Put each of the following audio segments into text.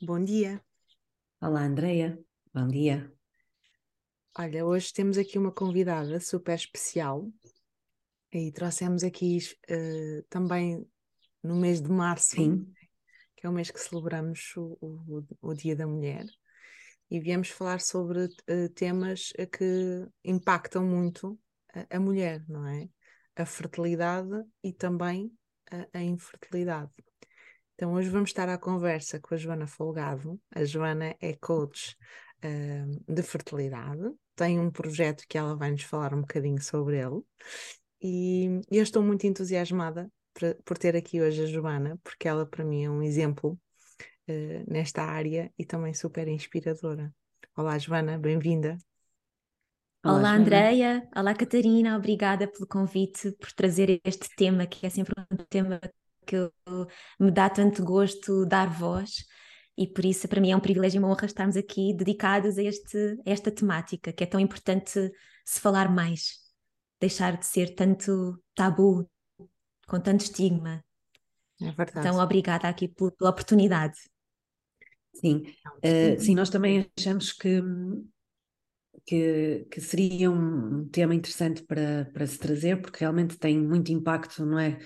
Bom dia. Olá, Andreia. Bom dia. Olha, hoje temos aqui uma convidada super especial e trouxemos aqui uh, também no mês de março, Sim. que é o mês que celebramos o, o, o Dia da Mulher, e viemos falar sobre uh, temas que impactam muito a, a, mulher, não é? A fertilidade e também a, a infertilidade. Então, hoje vamos estar à conversa com a Joana Folgado. A Joana é coach uh, de fertilidade, tem um projeto que ela vai nos falar um bocadinho sobre ele. E eu estou muito entusiasmada por, por ter aqui hoje a Joana, porque ela, para mim, é um exemplo uh, nesta área e também super inspiradora. Olá, Joana, bem-vinda. Olá, Olá Andreia. Olá, Catarina. Obrigada pelo convite, por trazer este tema, que é sempre um tema que me dá tanto gosto dar voz e por isso para mim é um privilégio e uma honra estarmos aqui dedicados a, este, a esta temática que é tão importante se falar mais, deixar de ser tanto tabu, com tanto estigma. É verdade. Então, obrigada aqui pela, pela oportunidade. Sim, uh, sim, nós também achamos que, que, que, seria um tema interessante para, para se trazer, porque realmente tem muito impacto, não é?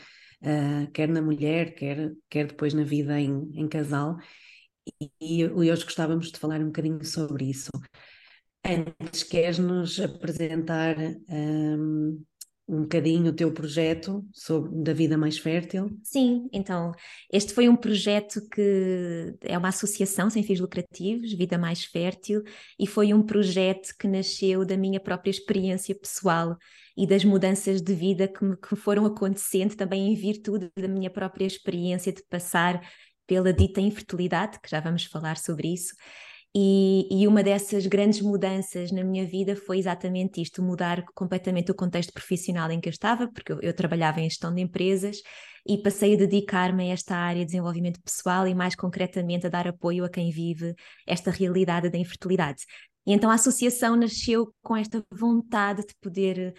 Uh, quer na mulher, quer, quer depois na vida em, em casal. E, e hoje gostávamos de falar um bocadinho sobre isso. Antes, queres-nos apresentar um, um bocadinho o teu projeto sobre, da vida mais fértil? Sim, então, este foi um projeto que é uma associação sem fins lucrativos, Vida Mais Fértil, e foi um projeto que nasceu da minha própria experiência pessoal e das mudanças de vida que, me, que foram acontecendo também em virtude da minha própria experiência de passar pela dita infertilidade, que já vamos falar sobre isso. E, e, uma dessas grandes mudanças na minha vida foi exatamente isto: mudar completamente o contexto profissional em que eu estava, porque eu, eu trabalhava em gestão de empresas e passei a dedicar-me a esta área de desenvolvimento pessoal e, mais concretamente, a dar apoio a quem vive esta realidade da infertilidade. E então a associação nasceu com esta vontade de poder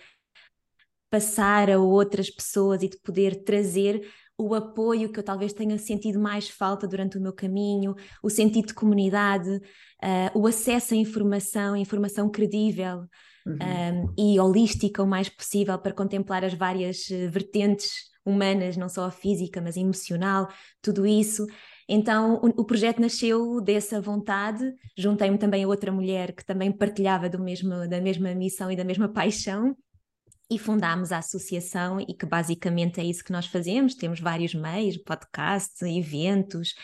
passar a outras pessoas e de poder trazer o apoio que eu talvez tenha sentido mais falta durante o meu caminho, o sentido de comunidade, uh, o acesso à informação, informação credível uhum. um, ah, e holística o mais possível para contemplar as várias eh, vertentes humanas, não só a física, mas a emocional, tudo isso. Então o, o projeto nasceu dessa vontade, juntei-me também a outra mulher que também partilhava do mesmo, da mesma missão e da mesma paixão, e fundámos a associação e que basicamente é isso que nós fazemos. Temos vários meios, podcasts, eventos,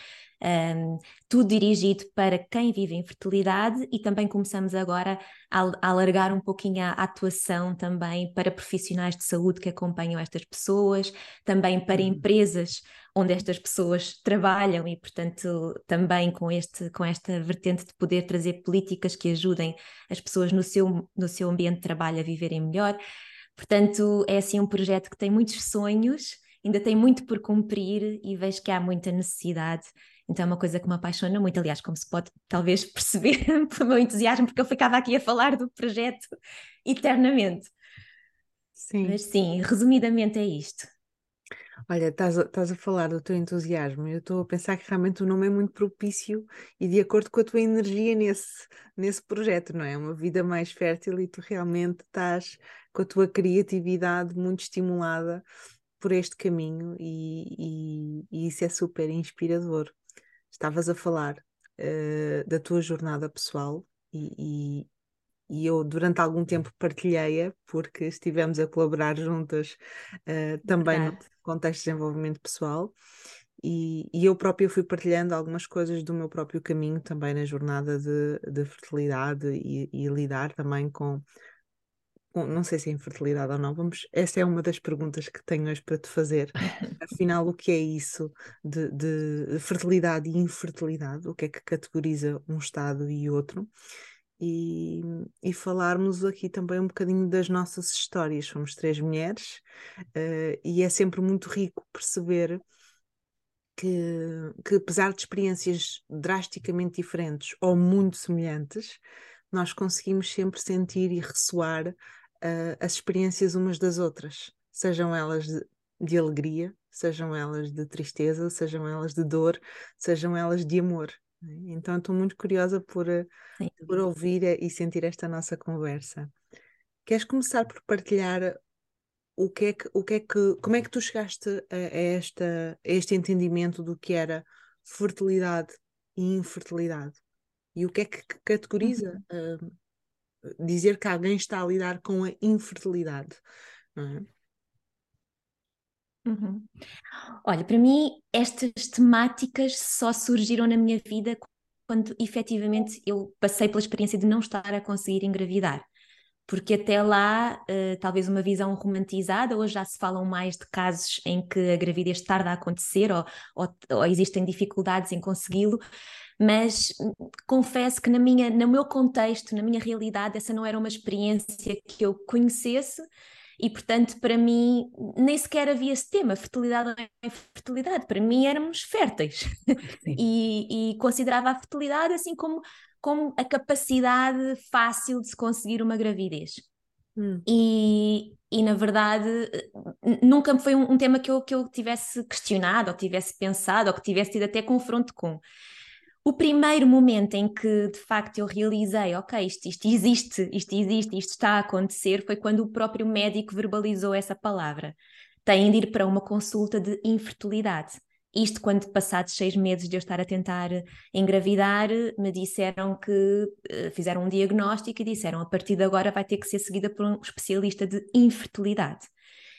um, tudo dirigido para quem vive em fertilidade e também começamos agora a, a alargar um pouquinho a, atuação também para profissionais de saúde que acompanham estas pessoas, também para uhum. empresas onde estas pessoas trabalham e, portanto, também com, este, com esta vertente de poder trazer políticas que ajudem as pessoas no seu, no seu ambiente de trabalho a viverem melhor. Portanto, é assim um projeto que tem muitos sonhos, ainda tem muito por cumprir e vejo que há muita necessidade. Então é uma coisa que me apaixona muito, aliás, como se pode talvez perceber pelo meu entusiasmo, porque eu ficava aqui a falar do projeto eternamente. Sim. Mas sim, resumidamente é isto. Olha, estás a, estás a falar do teu entusiasmo. Eu estou a pensar que realmente o nome é muito propício e de acordo com a tua energia nesse, nesse projeto, não é? Uma vida mais fértil e tu realmente estás com a tua criatividade muito estimulada por este caminho e, e, e isso é super inspirador. Estavas a falar uh, da tua jornada pessoal e, e eu durante algum tempo partilhei-a porque estivemos a colaborar juntas uh, também Verdade. Contexto de desenvolvimento pessoal e, e, eu própria fui partilhando algumas coisas do meu próprio caminho também na jornada de, de fertilidade e, e lidar também com não sei se é infertilidade ou não, vamos, essa é uma das perguntas que tenho hoje para te fazer. Afinal, o que é isso de, de fertilidade e infertilidade? O que é que categoriza um estado e outro? E, e, falarmos aqui também um bocadinho das nossas histórias. Somos três mulheres uh, e é sempre muito rico perceber que, que, apesar de experiências drasticamente diferentes ou muito semelhantes, nós conseguimos sempre sentir e ressoar uh, as experiências umas das outras, sejam elas de, de alegria, sejam elas de tristeza, sejam elas de dor, sejam elas de amor. Né? Então estou muito curiosa por, eh, por ouvir e sentir esta nossa conversa. Queres começar por partilhar o que é que, o que, é que como é que tu chegaste a, a esta, a este entendimento do que era fertilidade e infertilidade? E o que é que categoriza uhum. uh, dizer que alguém está a lidar com a infertilidade? Não é? Uhum. Olha, para mim, estas temáticas só surgiram na minha vida quando efetivamente eu passei pela experiência de não estar a conseguir engravidar. Porque até lá, uh, talvez uma visão romantizada, hoje já se falam mais de casos em que a gravidez tarda a acontecer ou, ou, ou existem dificuldades em consegui-lo, mas hum, confesso que na minha, no meu contexto, na minha realidade, essa não era uma experiência que eu conhecesse e, portanto, para mim, nem sequer havia esse tema, fertilidade ou infertilidade. Para mim, éramos férteis. e, e, considerava a fertilidade assim como, como a capacidade fácil de se conseguir uma gravidez. Hum. E, e, na verdade, nunca foi um, um tema que eu, que eu tivesse questionado, ou tivesse pensado, ou que tivesse tido até confronto com. O primeiro momento em que de facto eu realizei, ok, isto, isto existe, isto existe, isto está a acontecer, foi quando o próprio médico verbalizou essa palavra. Têm de ir para uma consulta de infertilidade. Isto quando passados seis meses de eu estar a tentar engravidar, me disseram que eh, fizeram um diagnóstico e disseram a partir de agora vai ter que ser seguida por um especialista de infertilidade.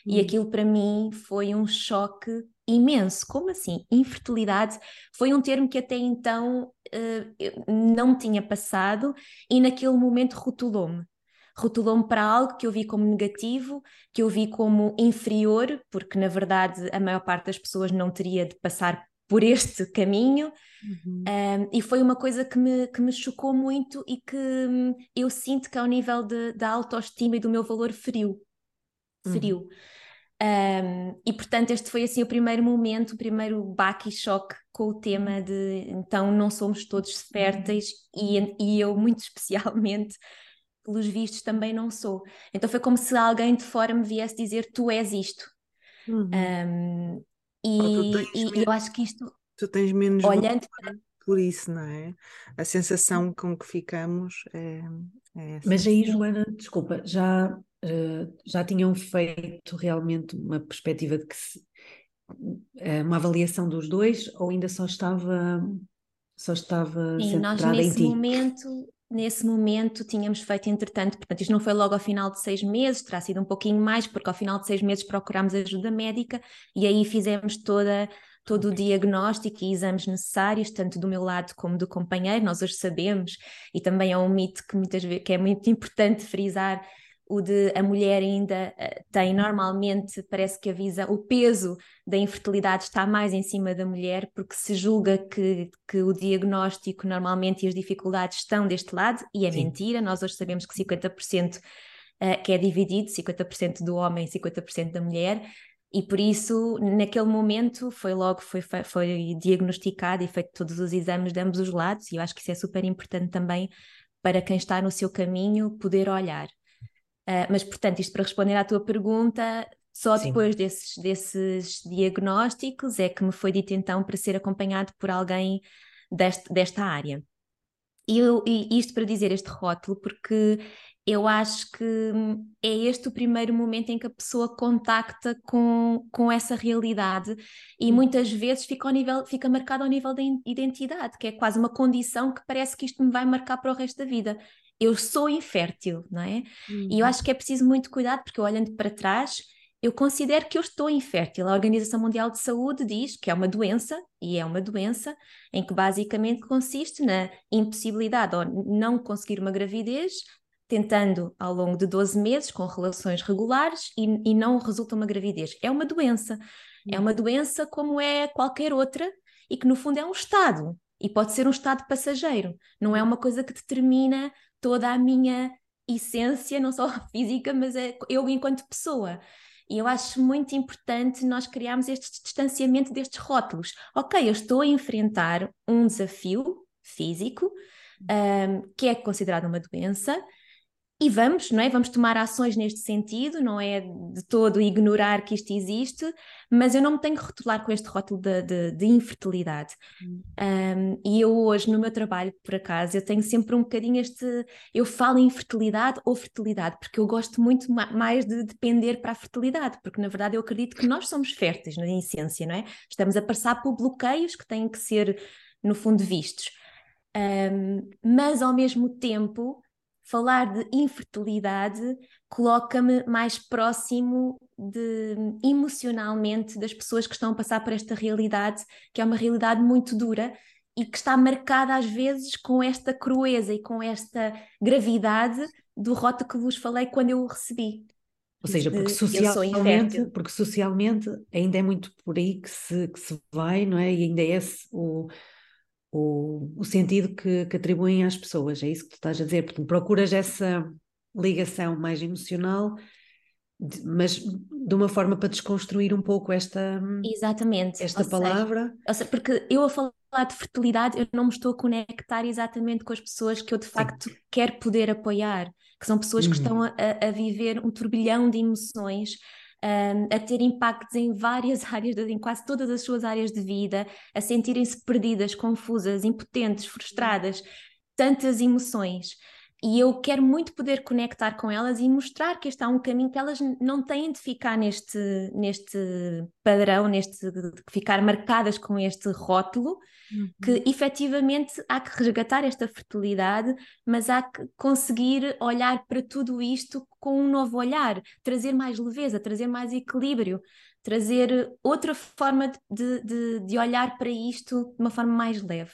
E hum. aquilo para mim foi um choque imenso. Como assim? Infertilidade foi um termo que até então uh, não tinha passado e naquele momento rotulou-me. Rotulou-me para algo que eu vi como negativo, que eu vi como inferior, porque na verdade a maior parte das pessoas não teria de passar por este caminho. Uhum. Um, e foi uma coisa que me, que me chocou muito e que hum, eu sinto que ao nível da autoestima e do meu valor feriu. Feriu. Uhum. Um, e portanto, este foi assim o primeiro momento, o primeiro baque e choque com o tema de então não somos todos férteis e, e eu, muito especialmente, pelos vistos, também não sou. Então foi como se alguém de fora me viesse dizer: Tu és isto. Uhum. Um, e, e menos, eu acho que isto. Tu tens menos olhando para... por isso, não é? A sensação com que ficamos é, é Mas aí, Joana, desculpa, já uh, já tinham feito realmente uma perspectiva de que se, uh, uma avaliação dos dois ou ainda só estava só estava Sim, nós nesse momento nesse momento tínhamos feito entretanto, portanto isto não foi logo ao final de seis meses, terá sido um pouquinho mais, porque ao final de seis meses procurámos ajuda médica e aí fizemos toda todo o diagnóstico e exames necessários, tanto do meu lado como do companheiro, nós hoje sabemos, e também é um mito que muitas vezes que é muito importante frisar, o de a mulher ainda uh, tem normalmente, parece que avisa, o peso da infertilidade está mais em cima da mulher, porque se julga que, que o diagnóstico normalmente e as dificuldades estão deste lado, e é Sim. mentira, nós hoje sabemos que 50% uh, eh, que é dividido, 50% do homem e 50% da mulher, e por isso, naquele momento, foi logo, foi, foi diagnosticado e feito todos os exames de ambos os lados, e eu acho que isso é super importante também para quem está no seu caminho poder olhar. Uh, mas, portanto, isto para responder à tua pergunta, só Sim. depois desses, desses diagnósticos é que me foi dito então para ser acompanhado por alguém deste, desta área. E, eu, e isto para dizer este rótulo, porque eu acho que é este o primeiro momento em que a pessoa contacta com, com essa realidade e muitas vezes fica, ao nível, fica marcado ao nível da identidade, que é quase uma condição que parece que isto me vai marcar para o resto da vida eu sou infértil, não é? Uhum. E eu uhum. acho que é preciso muito cuidado, porque olhando para trás, eu considero que eu estou infértil. A Organização Mundial de Saúde diz que é uma doença, e é uma doença, em que basicamente consiste na impossibilidade ou não conseguir uma gravidez tentando ao longo de 12 meses, com relações regulares, e, e não resulta uma gravidez. É uma doença. É uma doença como é qualquer outra e que no fundo é um estado. E pode ser um estado passageiro. Não é uma coisa que determina toda a minha essência, não só física, mas é eu enquanto pessoa. E eu acho muito importante nós criarmos este distanciamento destes rótulos. Ok, eu estou a enfrentar um desafio físico, um, que é considerado uma doença, e vamos, não é? Vamos tomar ações neste sentido, não é de todo ignorar que isto existe, mas eu não me tenho que rotular com este rótulo de, de, de infertilidade. Hum. Um, e eu hoje, no meu trabalho, por acaso, eu tenho sempre um bocadinho este. Eu falo em fertilidade ou fertilidade, porque eu gosto muito mais de depender para a fertilidade, porque na verdade eu acredito que nós somos férteis, na essência, não é? Estamos a passar por bloqueios que têm que ser, no fundo, vistos. Um, mas ao mesmo tempo falar de infertilidade coloca-me mais próximo de emocionalmente das pessoas que estão a passar por esta realidade, que é uma realidade muito dura e que está marcada às vezes com esta crueza e com esta gravidade do rota que vos falei quando eu o recebi. Ou seja, porque socialmente, porque socialmente ainda é muito por aí que se, que se vai, não é? E ainda é esse o, o, o sentido que, que atribuem às pessoas, é isso que tu estás a dizer, portanto procuras essa ligação mais emocional, de, mas de uma forma para desconstruir um pouco esta, exatamente. esta ou palavra. Seja, seja, porque eu a falar de fertilidade, eu não me estou a conectar exatamente com as pessoas que eu de facto Sim. quero poder apoiar, que são pessoas uhum. que estão a, a viver um turbilhão de emoções um, a ter impactos em várias áreas, em quase todas as suas áreas de vida, a sentirem-se perdidas, confusas, impotentes, frustradas, tantas emoções. E eu quero muito poder conectar com elas e mostrar que este é um caminho que elas não têm de ficar neste, neste padrão, neste de ficar marcadas com este rótulo, uhum. que efetivamente há que resgatar esta fertilidade, mas há que conseguir olhar para tudo isto com um novo olhar, trazer mais leveza, trazer mais equilíbrio, trazer outra forma de, de, de olhar para isto de uma forma mais leve.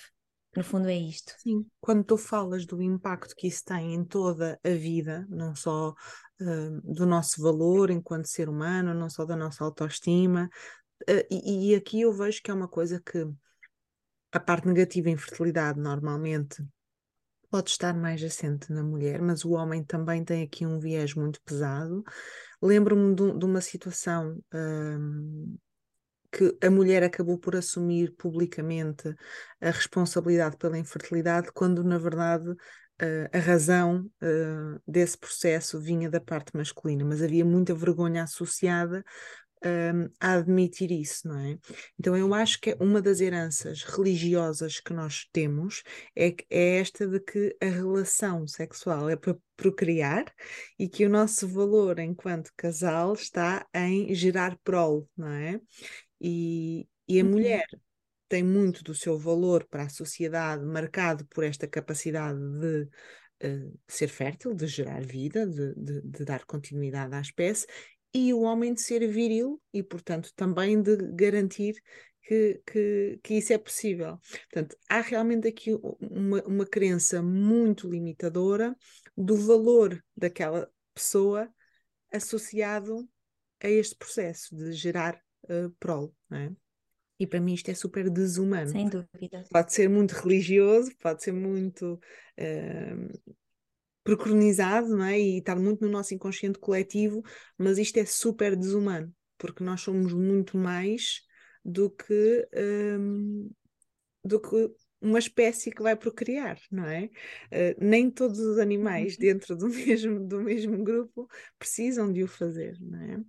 No fundo, é isto. Sim, quando tu falas do impacto que isso tem em toda a vida, não só uh, do nosso valor enquanto ser humano, não só da nossa autoestima, uh, e, e, aqui eu vejo que é uma coisa que a parte negativa em fertilidade normalmente pode estar mais assente na mulher, mas o homem também tem aqui um viés muito pesado. Lembro-me de, de, uma situação uh, que a mulher acabou por assumir publicamente a responsabilidade pela infertilidade, quando na verdade Uh, a razão uh, desse processo vinha da parte masculina, mas havia muita vergonha associada uh, a admitir isso, não é? Então eu acho que uma das heranças religiosas que nós temos é, é esta de que a relação sexual é para procriar e que o nosso valor enquanto casal está em gerar prole, não é? E, e a uhum. mulher tem muito do seu valor para a sociedade marcado por esta capacidade de uh, ser fértil, de gerar vida, de, de, de, dar continuidade à espécie, e o homem de ser viril e, portanto, também de garantir que, que, que isso é possível. Portanto, há realmente aqui uma, uma crença muito limitadora do valor daquela pessoa associado a este processo de gerar uh, prole, não é? E para mim isto é super desumano. Sem dúvida. Pode ser muito religioso, pode ser muito uh, preconizado, não é? E está muito no nosso inconsciente coletivo, mas isto é super desumano, porque nós somos muito mais do que, um, do que uma espécie que vai procriar, não é? Uh, nem todos os animais uhum. dentro do mesmo, do mesmo grupo precisam de o fazer, não é?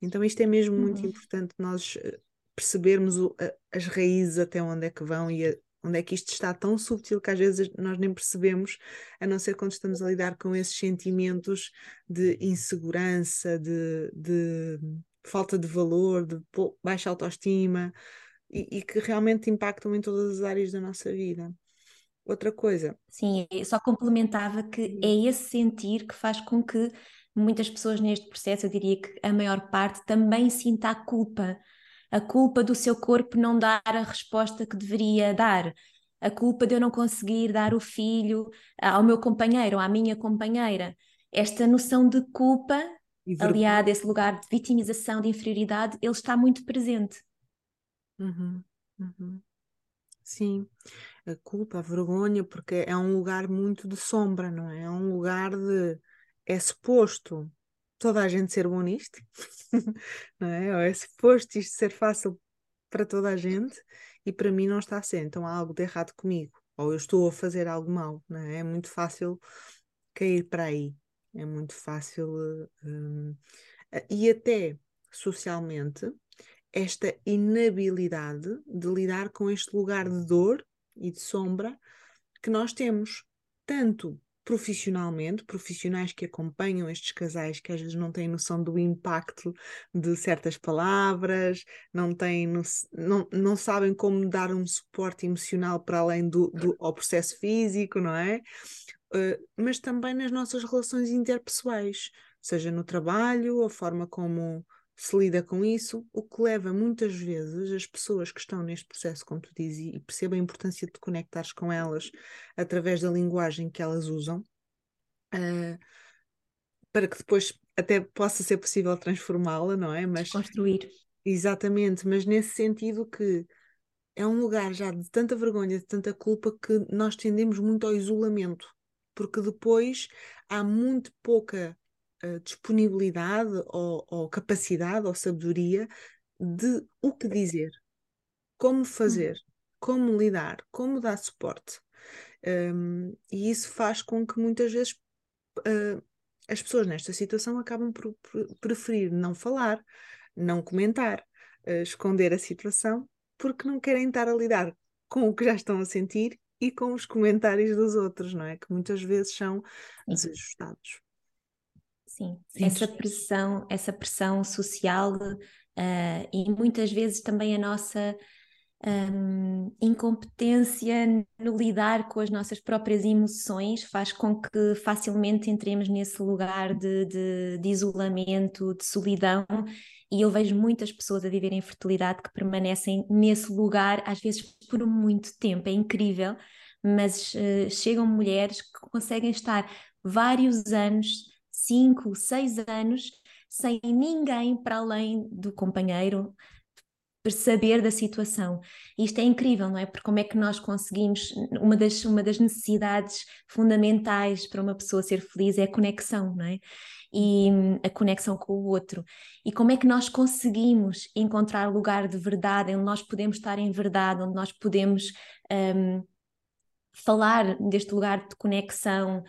Então isto é mesmo muito uhum. importante nós eh, percebermos o, a, as raízes até onde é que vão e a, onde é que isto está tão subtil que às vezes nós nem percebemos, a não ser quando estamos a lidar com esses sentimentos de insegurança, de, de falta de valor, de baixa autoestima, e, e que realmente impactam em todas as áreas da nossa vida. Outra coisa. Sim, só complementava que é esse sentir que faz com que muitas pessoas neste processo, eu diria que a maior parte, também sinta a culpa. A culpa do seu corpo não dar a resposta que deveria dar. A culpa de eu não conseguir dar o filho ao meu companheiro ou à minha companheira. esta noção de culpa, aliada a esse lugar de vitimização, de inferioridade, ele está muito presente. Uhum, uhum. Sim, a culpa, a vergonha, porque é um lugar muito de sombra, não é? É um lugar de. É suposto toda a gente ser bom nisto, não é? Ou é suposto isto ser fácil para toda a gente e para mim não está a ser, então há algo de errado comigo, ou eu estou a fazer algo mal, não é? É muito fácil cair para aí, é muito fácil. Um, e até socialmente, esta inabilidade de lidar com este lugar de dor e de sombra que nós temos, tanto profissionalmente, profissionais que acompanham estes casais que às vezes não têm noção do impacto de certas palavras, não têm não, não sabem como dar um suporte emocional para além do, do ao processo físico, não é? Uh, mas também nas nossas relações interpessoais, seja no trabalho, a forma como se lida com isso, o que leva muitas vezes as pessoas que estão neste processo, como tu dizes, e perceba a importância de te conectares com elas através da linguagem que elas usam, uh, para que depois até possa ser possível transformá-la, não é? Mas construir. Exatamente, mas nesse sentido que é um lugar já de tanta vergonha, de tanta culpa que nós tendemos muito ao isolamento, porque depois há muito pouca disponibilidade ou, ou, capacidade ou sabedoria de o que dizer, como fazer, hum. como lidar, como dar suporte. Um, e isso faz com que muitas vezes uh, as pessoas nesta situação acabam por, por preferir não falar, não comentar, uh, esconder a situação, porque não querem estar a lidar com o que já estão a sentir e com os comentários dos outros, não é? Que muitas vezes são desajustados. Sim, Sim, essa pressão, essa pressão social uh, e muitas vezes também a nossa um, incompetência no lidar com as nossas próprias emoções faz com que facilmente entremos nesse lugar de, de, de isolamento, de solidão. E eu vejo muitas pessoas a viverem infertilidade que permanecem nesse lugar, às vezes por muito tempo, é incrível, mas uh, chegam mulheres que conseguem estar vários anos cinco, seis anos sem ninguém para além do companheiro saber da situação. Isto é incrível, não é? Porque como é que nós conseguimos, uma das, uma das necessidades fundamentais para uma pessoa ser feliz é a conexão, não é? E a conexão com o outro. E como é que nós conseguimos encontrar lugar de verdade, onde nós podemos estar em verdade, onde nós podemos um, falar deste lugar de conexão,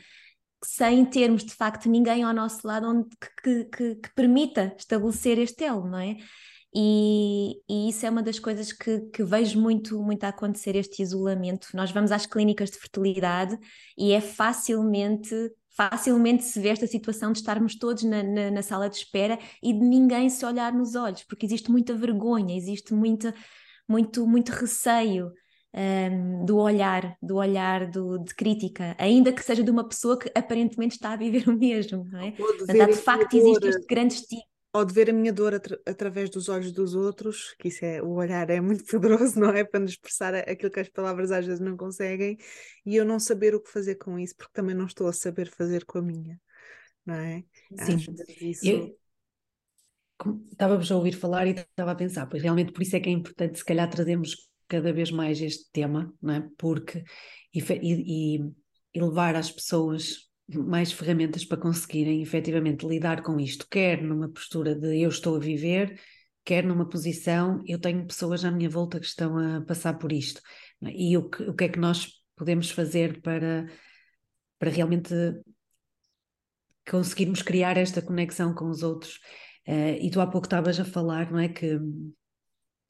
sem termos de facto ninguém ao nosso lado onde, que, que, que permita estabelecer este elo, não é? E, e, isso é uma das coisas que, que, vejo muito, muito a acontecer, este isolamento. Nós vamos às clínicas de fertilidade e é facilmente, facilmente se vê esta situação de estarmos todos na, na, na sala de espera e de ninguém se olhar nos olhos, porque existe muita vergonha, existe muita, muito, muito receio um, do olhar, do olhar do, de crítica, ainda que seja de uma pessoa que aparentemente está a viver o mesmo, não é? Portanto, de facto existe este grande estigma. Ou de ver a minha dor atra através dos olhos dos outros, que isso é, o olhar é muito poderoso, não é? Para nos expressar aquilo que as palavras às vezes não conseguem, e eu não saber o que fazer com isso, porque também não estou a saber fazer com a minha, não é? Sim, isso... eu, estávamos a ouvir falar e estava a pensar, pois realmente por isso é que é importante se calhar trazermos cada vez mais este tema, não é? Porque e, e, e levar às pessoas mais ferramentas para conseguirem efetivamente lidar com isto, quer numa postura de eu estou a viver, quer numa posição eu tenho pessoas à minha volta que estão a passar por isto. É? E o que, o que é que nós podemos fazer para, para realmente conseguirmos criar esta conexão com os outros? Uh, e tu há pouco estavas a falar, não é? Que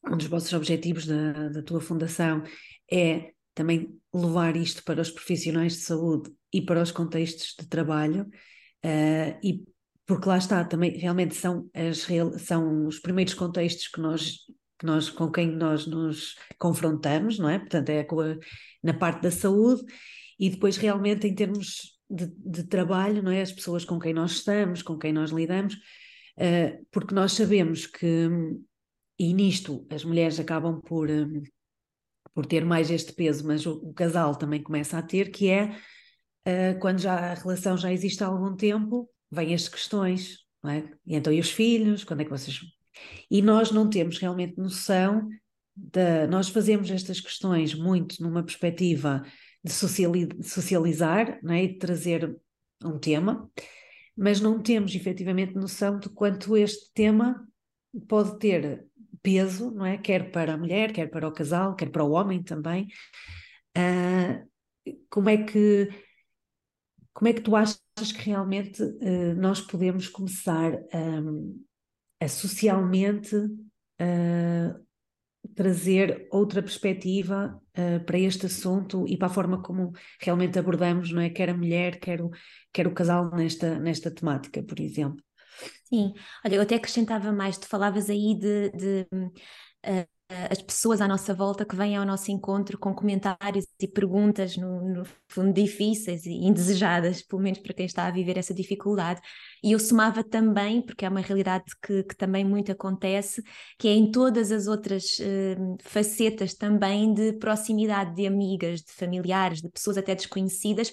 um dos vossos objetivos da, da tua fundação é também levar isto para os profissionais de saúde e para os contextos de trabalho, uh, e porque lá está, também realmente são, as, são os primeiros contextos que nós, que nós, com quem nós nos confrontamos, não é? Portanto, é a, na parte da saúde, e depois realmente em termos de, de, trabalho, não é? As pessoas com quem nós estamos, com quem nós lidamos, uh, porque nós sabemos que e nisto as mulheres acabam por, um, por ter mais este peso, mas o, o, casal também começa a ter, que é uh, quando já a relação já existe há algum tempo, vêm as questões, não é? E então, e os filhos, quando é que vocês. E nós não temos realmente noção de. Nós fazemos estas questões muito numa perspectiva de socializar não é? e de trazer um tema, mas não temos efetivamente noção de quanto este tema pode ter peso, não é? Quer para a mulher, quer para o casal, quer para o homem também. Uh, como é que como é que tu achas que realmente uh, nós podemos começar um, a socialmente uh, trazer outra perspectiva uh, para este assunto e para a forma como realmente abordamos, não é? Quer a mulher, quer o, quer o casal nesta, nesta temática, por exemplo. Sim, olha, eu até acrescentava mais, tu falavas aí de, de uh, as pessoas à nossa volta que vêm ao nosso encontro com comentários e perguntas, no, no, fundo, difíceis e indesejadas, pelo menos para quem está a viver essa dificuldade. E eu somava também, porque é uma realidade que, que também muito acontece, que é em todas as outras uh, facetas também de proximidade de amigas, de familiares, de pessoas até desconhecidas,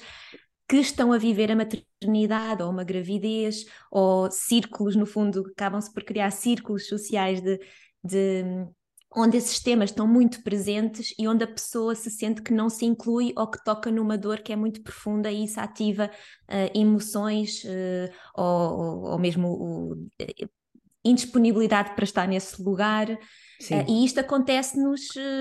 que estão a viver a maternidade ou uma gravidez, ou círculos, no fundo, acabam-se por criar círculos sociais de, de onde esses temas estão muito presentes e onde a pessoa se sente que não se inclui ou que toca numa dor que é muito profunda e isso ativa uh, emoções uh, ou, ou, mesmo uh, indisponibilidade para estar nesse lugar. Uh, e isto acontece-nos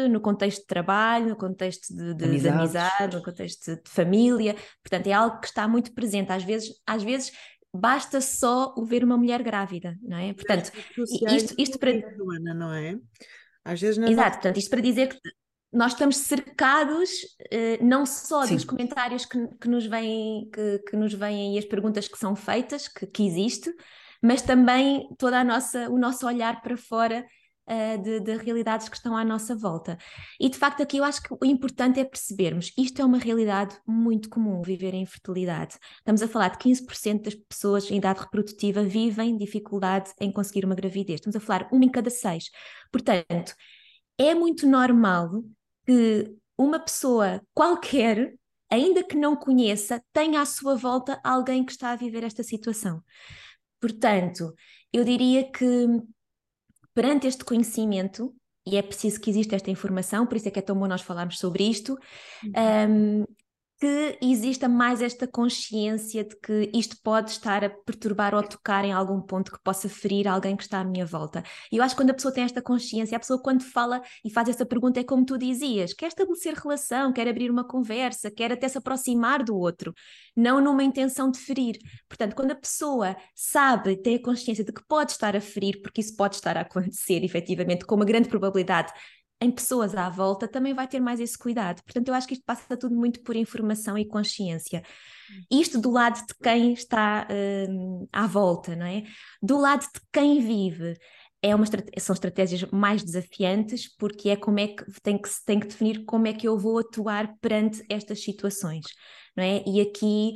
no contexto de trabalho, no contexto de, de, de, amizade, no contexto de família. Portanto, é algo que está muito presente. Às vezes, às vezes basta só o ver uma mulher grávida, não é? Portanto, isto, isto para. Não é? Às vezes não é Exato, portanto, isto para dizer que nós estamos cercados uh, não só Sim. dos comentários que, que, nos vêm, que, que, nos vêm e as perguntas que são feitas, que, que existe, mas também toda a nossa, o nosso olhar para fora uh, de, de, realidades que estão à nossa volta. E de facto aqui eu acho que o importante é percebermos, isto é uma realidade muito comum, viver em infertilidade. Estamos a falar de 15% das pessoas em idade reprodutiva vivem dificuldade em conseguir uma gravidez. Estamos a falar uma em cada seis. Portanto, é muito normal que uma pessoa qualquer ainda que não conheça, tenha à sua volta alguém que está a viver esta situação. Portanto, eu diria que perante este conhecimento, e é preciso que exista esta informação, por isso é que é tão bom nós falarmos sobre isto, uhum. um, que exista mais esta consciência de que isto pode estar a perturbar ou tocar em algum ponto que possa ferir alguém que está à minha volta. E eu acho que quando a pessoa tem esta consciência, a pessoa quando fala e faz essa pergunta é como tu dizias, quer estabelecer relação, quer abrir uma conversa, quer até se aproximar do outro, não numa intenção de ferir. Portanto, quando a pessoa sabe, tem a consciência de que pode estar a ferir, porque isso pode estar a acontecer efetivamente com uma grande probabilidade em pessoas à volta, também vai ter mais esse cuidado. Portanto, eu acho que isto passa tudo muito por informação e consciência. Isto do lado de quem está uh, à volta, não é? Do lado de quem vive. É uma, são estratégias mais desafiantes porque é como é que tem que tem que definir como é que eu vou atuar perante estas situações, não é? E aqui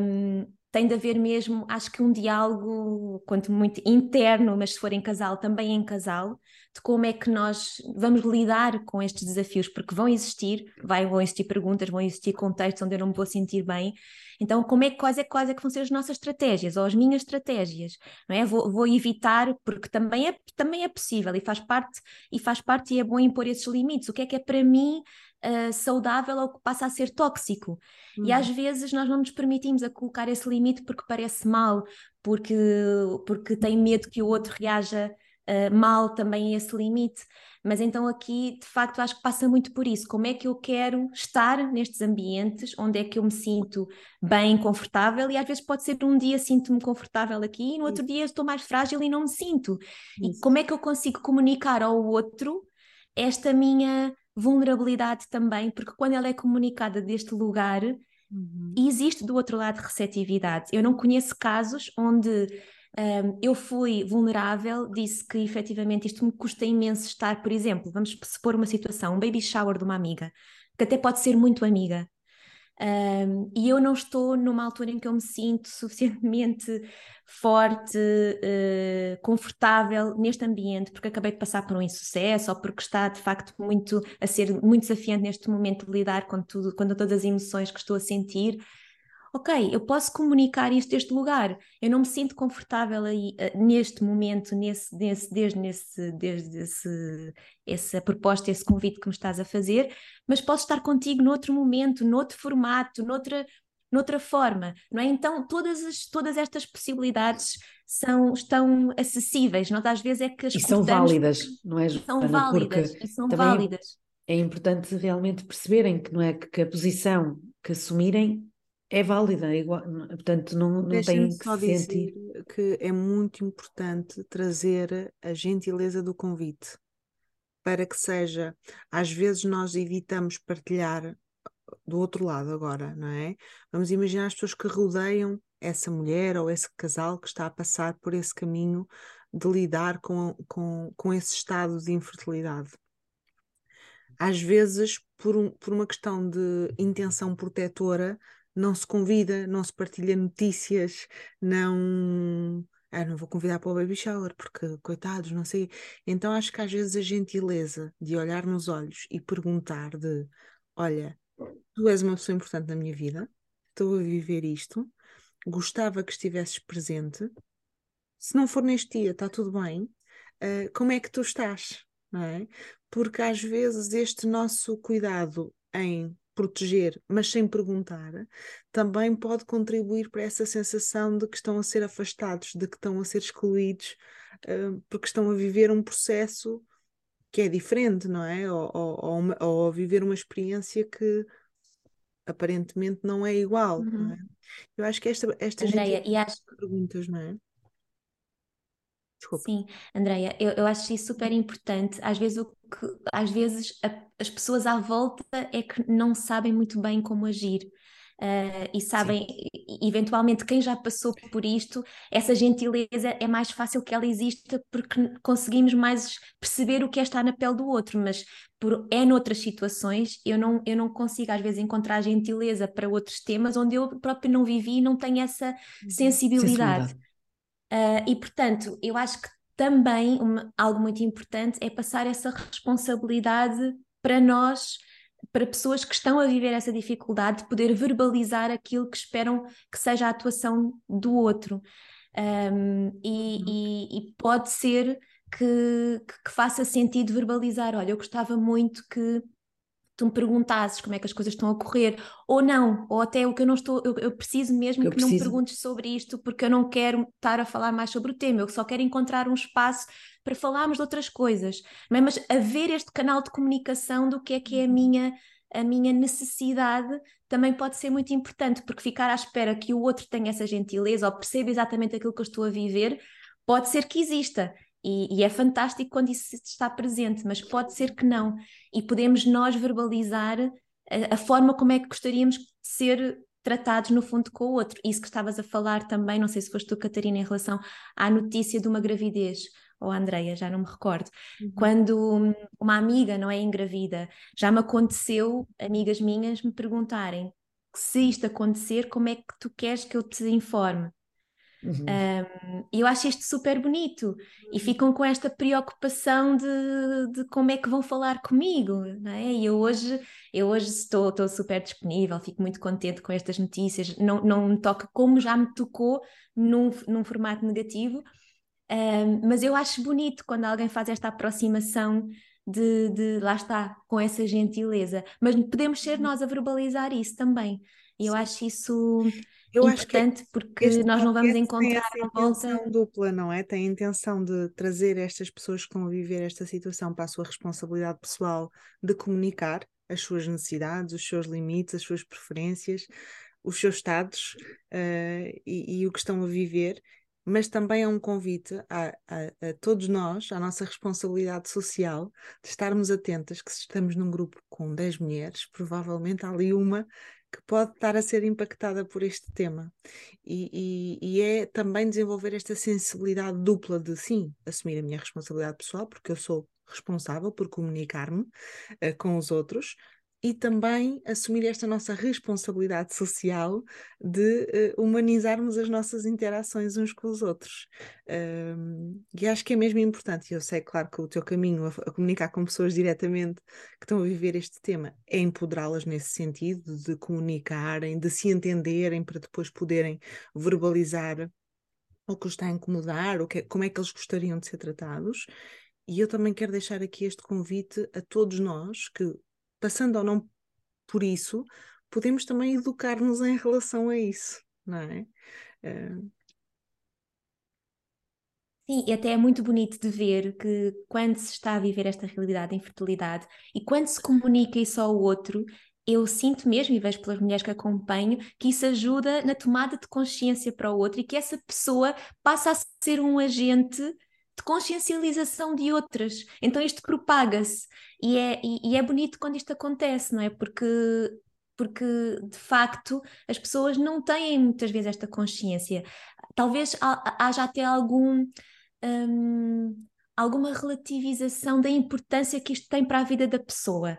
um, tem de haver mesmo, acho que um diálogo, quanto muito interno, mas se for em casal, também em casal, de como é que nós vamos lidar com estes desafios, porque vão existir, vai, vão existir perguntas, vão existir contextos onde eu não me vou sentir bem. Então, como é, quais, é, quais é que vão ser as nossas estratégias, ou as minhas estratégias, não é? Vou, vou evitar, porque também é, também é possível e faz parte, e faz parte e é bom impor esses limites. O que é que é para mim uh, saudável ou que passa a ser tóxico. Uhum. E às vezes nós não nos permitimos a colocar esse limite porque parece mal, porque, porque tem medo que o outro reaja uh, mal também a esse limite. Mas então aqui, de facto, acho que passa muito por isso. Como é que eu quero estar nestes ambientes? Onde é que eu me sinto bem, confortável? E às vezes pode ser um dia sinto-me confortável aqui e no outro dia estou mais frágil e não me sinto. Isso. E como é que eu consigo comunicar ao outro esta minha vulnerabilidade também, porque quando ela é comunicada deste lugar, uhum. existe do outro lado receptividade. Eu não conheço casos onde um, eu fui vulnerável, disse que efetivamente isto me custa imenso estar, por exemplo, vamos supor uma situação, um baby shower de uma amiga, que até pode ser muito amiga, um, e eu não estou numa altura em que eu me sinto suficientemente forte, uh, confortável neste ambiente, porque acabei de passar por um insucesso ou porque está de facto muito a ser muito desafiante neste momento de lidar com tudo, com todas as emoções que estou a sentir. Ok, eu posso comunicar isto deste lugar, eu não me sinto confortável aí uh, neste momento, nesse, nesse, desde, nesse, desde esse, essa proposta, esse convite que me estás a fazer, mas posso estar contigo noutro momento, noutro formato, noutra, noutra forma, não é? Então todas, as, todas estas possibilidades são, estão acessíveis, nós às vezes é que as E são válidas, não é? São válidas, e são válidas. É importante realmente perceberem que não é que a posição que assumirem é válida, é igual, portanto não, não tem que só se sentir. que é muito importante trazer a gentileza do convite para que seja, às vezes nós evitamos partilhar do outro lado agora, não é? Vamos imaginar as pessoas que rodeiam essa mulher ou esse casal que está a passar por esse caminho de lidar com, com, com esse estado de infertilidade. Às vezes, por, um, por uma questão de intenção protetora, não se convida, não se partilha notícias, não. Ah, não vou convidar para o baby shower porque, coitados, não sei. Então acho que às vezes a gentileza de olhar nos olhos e perguntar de olha, tu és uma pessoa importante na minha vida, estou a viver isto, gostava que estivesses presente. Se não for neste dia, está tudo bem. Uh, como é que tu estás? É? Porque às vezes este nosso cuidado em proteger, mas sem perguntar, também pode contribuir para essa sensação de que estão a ser afastados, de que estão a ser excluídos, uh, porque estão a viver um processo que é diferente, não é? Ou, ou, ou, a viver uma experiência que aparentemente não é igual. Uhum. Não é? Eu acho que esta, esta Andrea, gente e acho... perguntas, não é? Desculpa. Sim, Andreia, eu, eu acho isso super importante. Às vezes, o que, às vezes a, as pessoas à volta é que não sabem muito bem como agir. Uh, e sabem, Sim. eventualmente, quem já passou por isto, essa gentileza é mais fácil que ela exista porque conseguimos mais perceber o que é estar na pele do outro, mas por é noutras situações eu não, eu não consigo às vezes encontrar gentileza para outros temas onde eu próprio não vivi e não tenho essa uhum. sensibilidade. sensibilidade. Uh, e portanto, eu acho que também uma, algo muito importante é passar essa responsabilidade para nós, para pessoas que estão a viver essa dificuldade, de poder verbalizar aquilo que esperam que seja a atuação do outro. Um, e, e, e, pode ser que, que, faça sentido verbalizar: olha, eu gostava muito que tu me perguntasses como é que as coisas estão a correr, ou não, ou até o que eu não estou, eu, eu preciso mesmo que, que não me perguntes sobre isto, porque eu não quero estar a falar mais sobre o tema, eu só quero encontrar um espaço para falarmos de outras coisas, não é? mas haver este canal de comunicação do que é que é a uhum. minha, a minha necessidade também pode ser muito importante, porque ficar à espera que o outro tenha essa gentileza ou perceba exatamente aquilo que eu estou a viver, pode ser que exista. E, e, é fantástico quando isso está presente, mas pode ser que não. E podemos nós verbalizar a, a, forma como é que gostaríamos de ser tratados no fundo com o outro. Isso que estavas a falar também, não sei se foste tu, Catarina, em relação à notícia de uma gravidez, ou a Andreia, já não me recordo. Uhum. Quando uma amiga não é engravida, já me aconteceu, amigas minhas me perguntarem se isto acontecer, como é que tu queres que eu te informe? Uhum. Um, eu acho isto super bonito e uhum. ficam com esta preocupação de, de como é que vão falar comigo, não é? E eu hoje, eu hoje estou, estou super disponível, fico muito contente com estas notícias, não, não me toca como já me tocou num, num formato negativo, um, mas eu acho bonito quando alguém faz esta aproximação de, de, lá está, com essa gentileza, mas podemos ser uhum. nós a verbalizar isso também. E eu acho isso eu importante porque nós não vamos encontrar tem essa intenção dupla, não é? Tem a intenção de trazer estas pessoas que estão a viver esta situação para a sua responsabilidade pessoal de comunicar as suas necessidades, os seus limites, as suas preferências, os seus estados uh, e, e, o que estão a viver, mas também é um convite a, a, a, todos nós, à nossa responsabilidade social, de estarmos atentas que se estamos num grupo com 10 mulheres, provavelmente há ali uma que pode estar a ser impactada por este tema. E, e, e, é também desenvolver esta sensibilidade dupla de, sim, assumir a minha responsabilidade pessoal, porque eu sou responsável por comunicar-me uh, com os outros, e também assumir esta nossa responsabilidade social de uh, humanizarmos as nossas interações uns com os outros. E acho que é mesmo importante. Eu sei, claro, que o teu caminho a, a comunicar com pessoas diretamente que estão a viver este tema é empoderá-las nesse sentido, de comunicarem, de se entenderem para depois poderem verbalizar o que os está a incomodar, o que, como é que eles gostariam de ser tratados. E eu também quero deixar aqui este convite a todos nós que passando ou não por isso, podemos também educar-nos em relação a isso, não é? Uh... Sim, e até é muito bonito de ver que quando se está a viver esta realidade de infertilidade e quando se comunica isso ao outro, eu sinto mesmo, e vejo pelas mulheres que acompanho, que isso ajuda na tomada de consciência para o outro e que essa pessoa passa a ser um agente de consciencialização de outras. Então isto propaga-se e é, e, e é bonito quando isto acontece, não é? Porque porque de facto as pessoas não têm muitas vezes esta consciência. Talvez haja até algum, hum, alguma relativização da importância que isto tem para a vida da pessoa.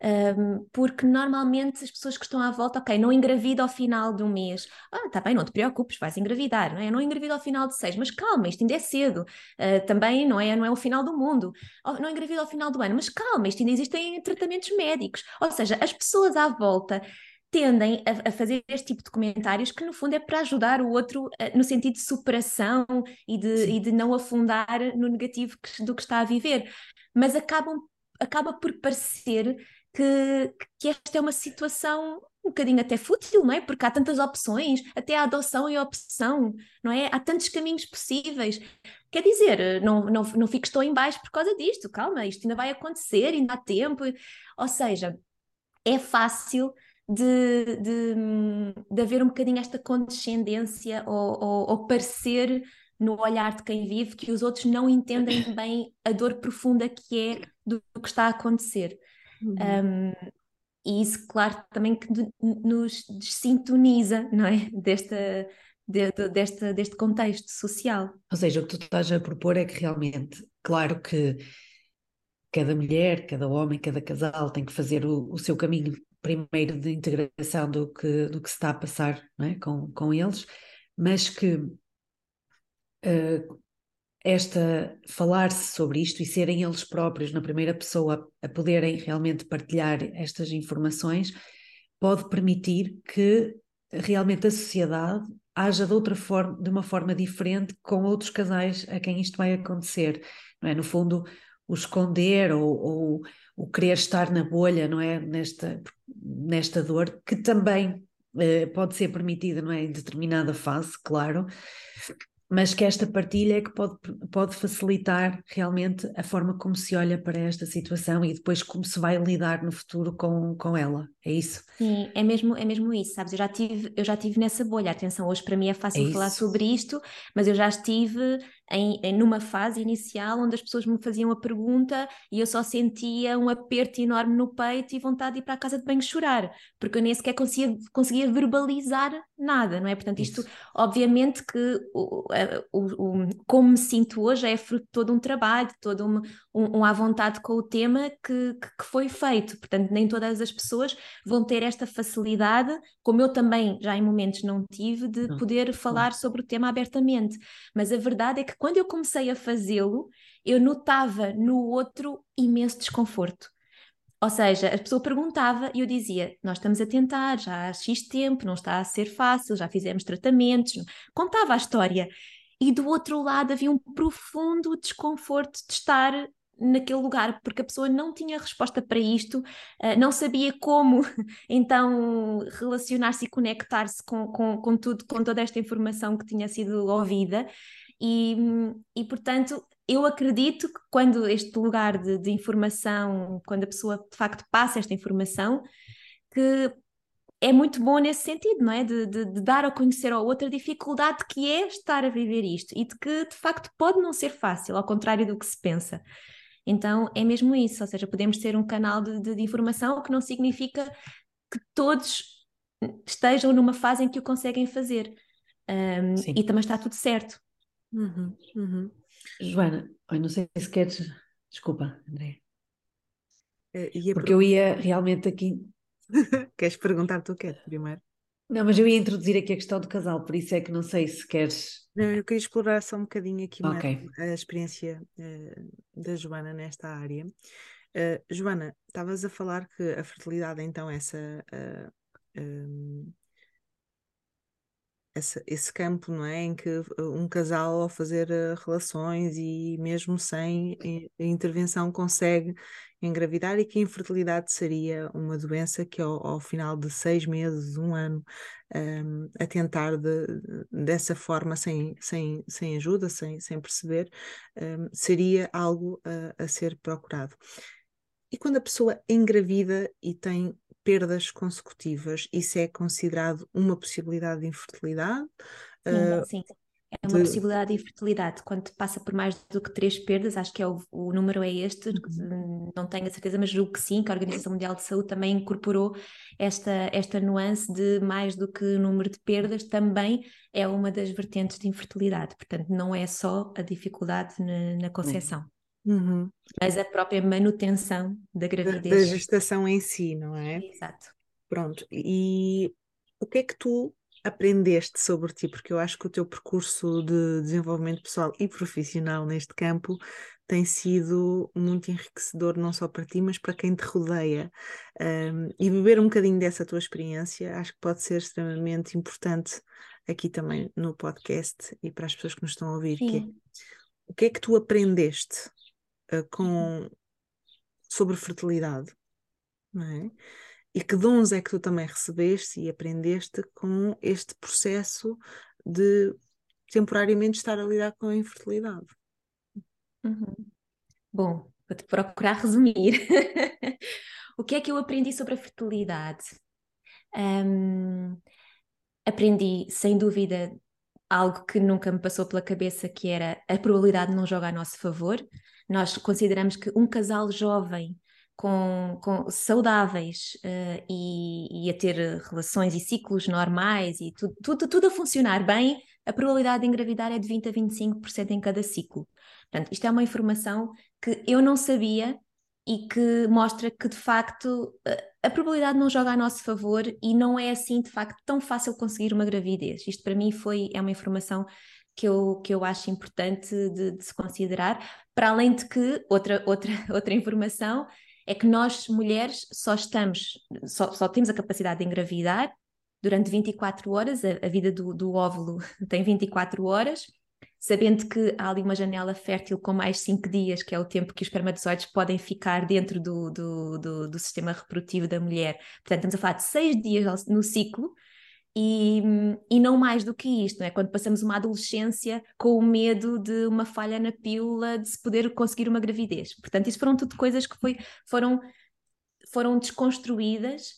Um, porque normalmente as pessoas que estão à volta, ok, não engravida ao final de um mês, ah, tá bem, não te preocupes, vais engravidar, não é? Não engravida ao final de seis, mas calma, isto ainda é cedo, uh, também não é, não é o final do mundo, não engravida ao final do ano, mas calma, isto ainda existem tratamentos médicos, ou seja, as pessoas à volta tendem a, a, fazer este tipo de comentários que no fundo é para ajudar o outro uh, no sentido de superação e de, e de não afundar no negativo que, do que está a viver, mas acabam, acaba por parecer que, que esta é uma situação um bocadinho até fútil, não é? Porque há tantas opções, até a adoção é opção, não é? Há tantos caminhos possíveis. Quer dizer, não, não, não fiques tão em baixo por causa disto, calma, isto ainda vai acontecer, ainda há tempo. Ou seja, é fácil de, de, de haver um bocadinho esta condescendência ou, ou, ou parecer no olhar de quem vive que os outros não entendem bem a dor profunda que é do que está a acontecer. Uhum. Um, e isso, claro, também que nos desintoniza, não é? Desta, de, de, deste, deste contexto social. Ou seja, o que tu estás a propor é que realmente, claro que cada mulher, cada homem, cada casal tem que fazer o, o seu caminho primeiro de integração do que, do que se está a passar é? com, com eles, mas que uh, esta falar-se sobre isto e serem eles próprios na primeira pessoa a poderem realmente partilhar estas informações pode permitir que realmente a sociedade haja de outra forma, de uma forma diferente com outros casais a quem isto vai acontecer, não é? No fundo, o esconder ou, ou o querer estar na bolha, não é? Nesta, nesta dor, que também eh, pode ser permitida, não é? Em determinada fase, claro, mas que esta partilha é que pode, pode facilitar realmente a forma como se olha para esta situação e depois como se vai lidar no futuro com, com ela, é isso? Sim, é mesmo, é mesmo isso, sabes, eu já tive, eu já tive nessa bolha, atenção, hoje para mim é fácil é falar sobre isto, mas eu já estive em, em, numa fase inicial onde as pessoas me faziam a pergunta e eu só sentia um aperto enorme no peito e vontade de ir para a casa de banho chorar, porque eu nem sequer conseguia, conseguia verbalizar nada, não é? Portanto, isto, Isso. obviamente que o, o, o, como me sinto hoje é fruto de todo um trabalho, de todo um, um, um à vontade com o tema que, que, que foi feito, portanto, nem todas as pessoas vão ter esta facilidade, como eu também já em momentos não tive, de não. poder falar sobre o tema abertamente, mas a verdade é que quando eu comecei a fazê-lo, eu notava no outro imenso desconforto. Ou seja, a pessoa perguntava e eu dizia: Nós estamos a tentar já há X tempo, não está a ser fácil, já fizemos tratamentos. Contava a história. E do outro lado havia um profundo desconforto de estar naquele lugar, porque a pessoa não tinha resposta para isto, uh, não sabia como então relacionar-se e conectar-se com, com, com tudo, com toda esta informação que tinha sido ouvida. E, e portanto, eu acredito que quando este lugar de, de, informação, quando a pessoa de facto passa esta informação, que é muito bom nesse sentido, não é? De, de, de, dar a conhecer ao outro a dificuldade que é estar a viver isto e de que de facto pode não ser fácil, ao contrário do que se pensa. Então é mesmo isso, ou seja, podemos ser um canal de, de informação, o que não significa que todos estejam numa fase em que o conseguem fazer. Um, e também está tudo certo. Uhum, uhum. Joana, eu não sei se queres. Desculpa, André. Uh, Porque eu ia realmente aqui. Queres perguntar tu o que primeiro? Não, mas eu ia introduzir aqui a questão do casal, por isso é que não sei se queres. Não, eu queria explorar só um bocadinho aqui okay. a experiência uh, da Joana nesta área. Uh, Joana, estavas a falar que a fertilidade, então, essa uh, um, esse, esse campo, não é? Em que uh, um casal ao fazer uh, relações e mesmo sem intervenção consegue engravidar e que a infertilidade seria uma doença que ao, ao final de seis meses, um ano, um, a tentar de, dessa forma, sem, sem, sem ajuda, sem, sem perceber, um, seria algo a, a ser procurado. E quando a pessoa engravida e tem perdas consecutivas, isso é considerado uma possibilidade de infertilidade? Sim, uh, sim. É uma de... possibilidade de infertilidade. Quando passa por mais do que três perdas, acho que é o, o número é este, uhum. não tenho a certeza, mas julgo que sim, que a Organização Mundial de Saúde também incorporou esta, esta nuance de mais do que o número de perdas, também é uma das vertentes de infertilidade. Portanto, não é só a dificuldade na, na concepção. Uhum. Mas a própria manutenção da gravidez. Da, da gestação em si, não é? Exato. Pronto. E o que é que tu aprendeste sobre ti? Porque eu acho que o teu percurso de desenvolvimento pessoal e profissional neste campo tem sido muito enriquecedor, não só para ti, mas para quem te rodeia. Um, e beber um bocadinho dessa tua experiência acho que pode ser extremamente importante aqui também no podcast e para as pessoas que nos estão a ouvir. É, o que é que tu aprendeste uh, com, sobre fertilidade, não é? E que dons é que tu também recebeste e aprendeste com este processo de temporariamente estar a lidar com a infertilidade? Uhum. Bom, vou-te procurar resumir. o que é que eu aprendi sobre a fertilidade? Um, aprendi, sem dúvida, algo que nunca me passou pela cabeça, que era a probabilidade não joga a nosso favor. Nós consideramos que um casal jovem com, com saudáveis uh, e, e, a ter relações e ciclos normais e tudo, tudo, tudo a funcionar bem, a probabilidade de engravidar é de 20 a 25% em cada ciclo. Portanto, isto é uma informação que eu não sabia e que mostra que de facto a probabilidade não joga a nosso favor e não é assim de facto tão fácil conseguir uma gravidez. Isto para mim foi é uma informação que eu, que eu acho importante de, de se considerar, para além de que, outra, outra, outra informação, é que nós mulheres só estamos, só, só temos a capacidade de engravidar durante 24 horas, a, a vida do, do óvulo tem 24 horas, sabendo que há ali uma janela fértil com mais 5 dias, que é o tempo que os espermatozoides podem ficar dentro do, do, do, do sistema reprodutivo da mulher. Portanto, estamos a falar de 6 dias no ciclo, e, e não mais do que isto, não é? Quando passamos uma adolescência com o medo de uma falha na pílula, de se poder conseguir uma gravidez. Portanto, isso foram tudo coisas que foi, foram, foram desconstruídas.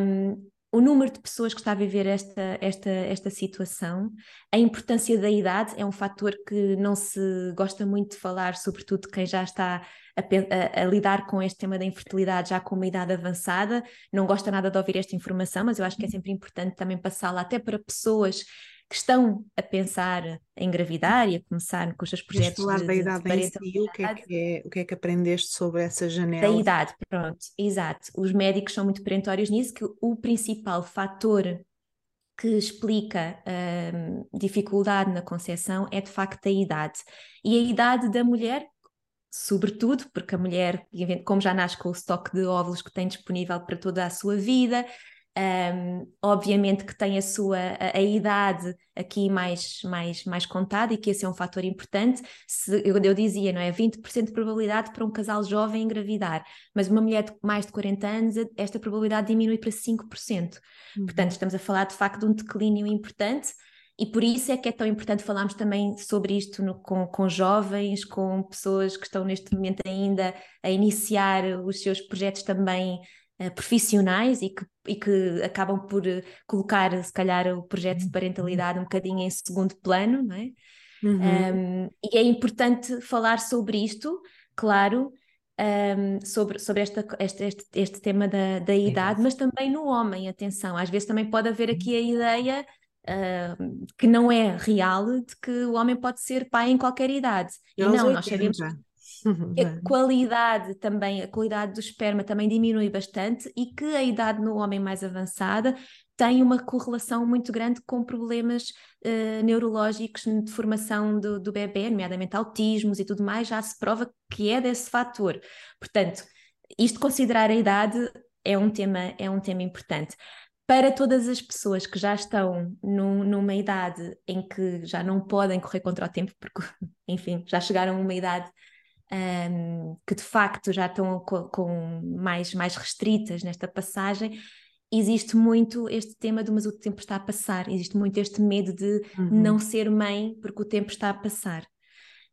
Um, o número de pessoas que está a viver esta, esta, esta situação, a importância da idade é um fator que não se gosta muito de falar, sobretudo quem já está a, a, a, lidar com este tema da infertilidade já com uma idade avançada, não gosta nada de ouvir esta informação, mas eu acho que é sempre importante também passá-la até para pessoas que estão a pensar em engravidar e a começar com os seus projetos falar de, da idade de em si, o que, é que é, o que é que aprendeste sobre essa janela? Da idade, pronto, exato. Os médicos são muito perentórios nisso, que o principal fator que explica hum, dificuldade na concepção é de facto a idade. E a idade da mulher, sobretudo, porque a mulher, como já nasce com o estoque de óvulos que tem disponível para toda a sua vida, um, obviamente que tem a sua a, a, idade aqui mais, mais, mais contada e que esse é um fator importante. Se, eu, eu dizia, não é? 20% de probabilidade para um casal jovem engravidar, mas uma mulher de mais de 40 anos, esta probabilidade diminui para 5%. Uhum. Portanto, estamos a falar de facto de um declínio importante. E por isso é que é tão importante falarmos também sobre isto no, com, com jovens, com pessoas que estão neste momento ainda a iniciar os seus projetos também profissionais e que, e que acabam por uh, colocar, se calhar, o projeto de uhum. parentalidade um bocadinho em segundo plano, não é? Uhum. Um, e é importante falar sobre isto, claro, um, sobre, sobre esta, este, este, este tema da, da idade, mas também no homem, atenção, às vezes também pode haver aqui a ideia uh, que não é real de que o homem pode ser pai em qualquer idade. E, e não, 80. nós sabemos a qualidade também, a qualidade do esperma também diminui bastante e que a idade no homem mais avançada tem uma correlação muito grande com problemas uh, neurológicos de formação do, do bebê, nomeadamente autismos e tudo mais, já se prova que é desse fator. Portanto, isto considerar a idade é um tema, é um tema importante. Para todas as pessoas que já estão num, numa idade em que já não podem correr contra o tempo, porque, enfim, já chegaram a uma idade um, que de facto já estão com, com mais, mais restritas nesta passagem, existe muito este tema de mas o tempo está a passar, existe muito este medo de uhum. não ser mãe porque o tempo está a passar.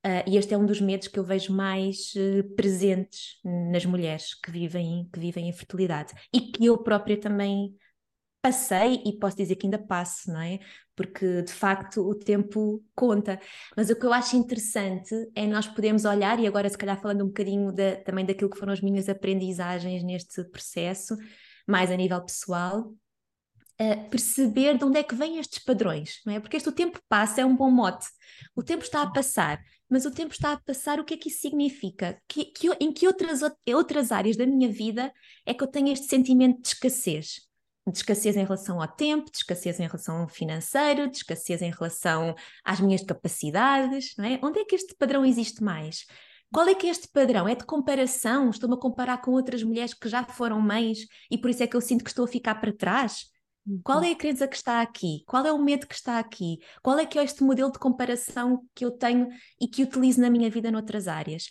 Uh, e este é um dos medos que eu vejo mais uh, presentes nas mulheres que vivem, que vivem a fertilidade e que eu própria também passei e posso dizer que ainda passo, não é? Porque de facto o tempo conta. Mas o que eu acho interessante é nós podermos olhar, e agora se calhar falando um bocadinho também daquilo que foram as minhas aprendizagens neste processo, mais a nível pessoal, uh, perceber de onde é que vêm estes padrões, não é? Porque este o tempo passa é um bom mote. O tempo está a passar, mas o tempo está a passar, o que é que isso significa? Que, que, em que outras, outras áreas da minha vida é que eu tenho este sentimento de escassez? De escassez em relação ao tempo, de escassez em relação ao financeiro, de escassez em relação às minhas capacidades, não é? Onde é que este padrão existe mais? Qual é que é este padrão? É de comparação? Estou-me a comparar com outras mulheres que já foram mães e por isso é que eu sinto que estou a ficar para trás? Qual uhum. é a crença que está aqui? Qual é o medo que está aqui? Qual é que é este modelo de comparação que eu tenho e que utilizo na minha vida noutras áreas?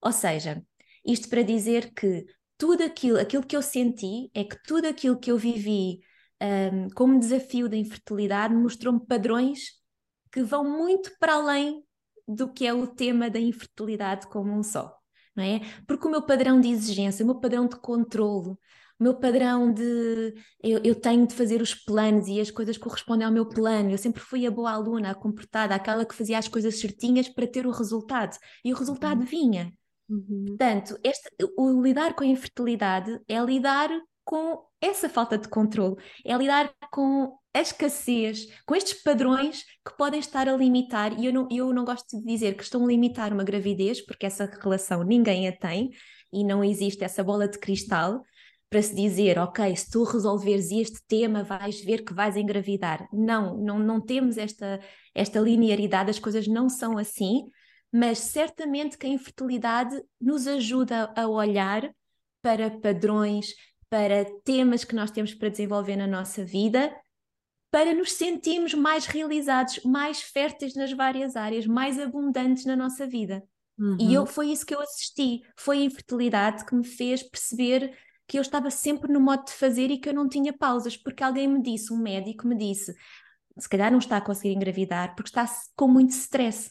Ou seja, isto para dizer que tudo aquilo, aquilo que eu senti é que tudo aquilo que eu vivi um, como desafio da infertilidade mostrou-me padrões que vão muito para além do que é o tema da infertilidade como um só, não é? Porque o meu padrão de exigência, o meu padrão de controlo, o meu padrão de eu, eu, tenho de fazer os planos e as coisas correspondem ao meu plano. Eu sempre fui a boa aluna, a comportada, aquela que fazia as coisas certinhas para ter o resultado. E o resultado uhum. vinha. Uhum. Portanto, este, o lidar com a infertilidade é lidar com essa falta de controle, é lidar com a escassez, com estes padrões que podem estar a limitar, e eu não, eu não gosto de dizer que estão a limitar uma gravidez, porque essa relação ninguém a tem e não existe essa bola de cristal para se dizer, ok, se tu resolveres este tema, vais ver que vais engravidar. Não, não, não temos esta, esta linearidade, as coisas não são assim, mas certamente que a infertilidade nos ajuda a olhar para padrões, para temas que nós temos para desenvolver na nossa vida, para nos sentirmos mais realizados, mais férteis nas várias áreas, mais abundantes na nossa vida. Uhum. E eu, foi isso que eu assisti, foi a infertilidade que me fez perceber que eu estava sempre no modo de fazer e que eu não tinha pausas, porque alguém me disse, um médico me disse, se calhar não está a conseguir engravidar porque está com muito stress.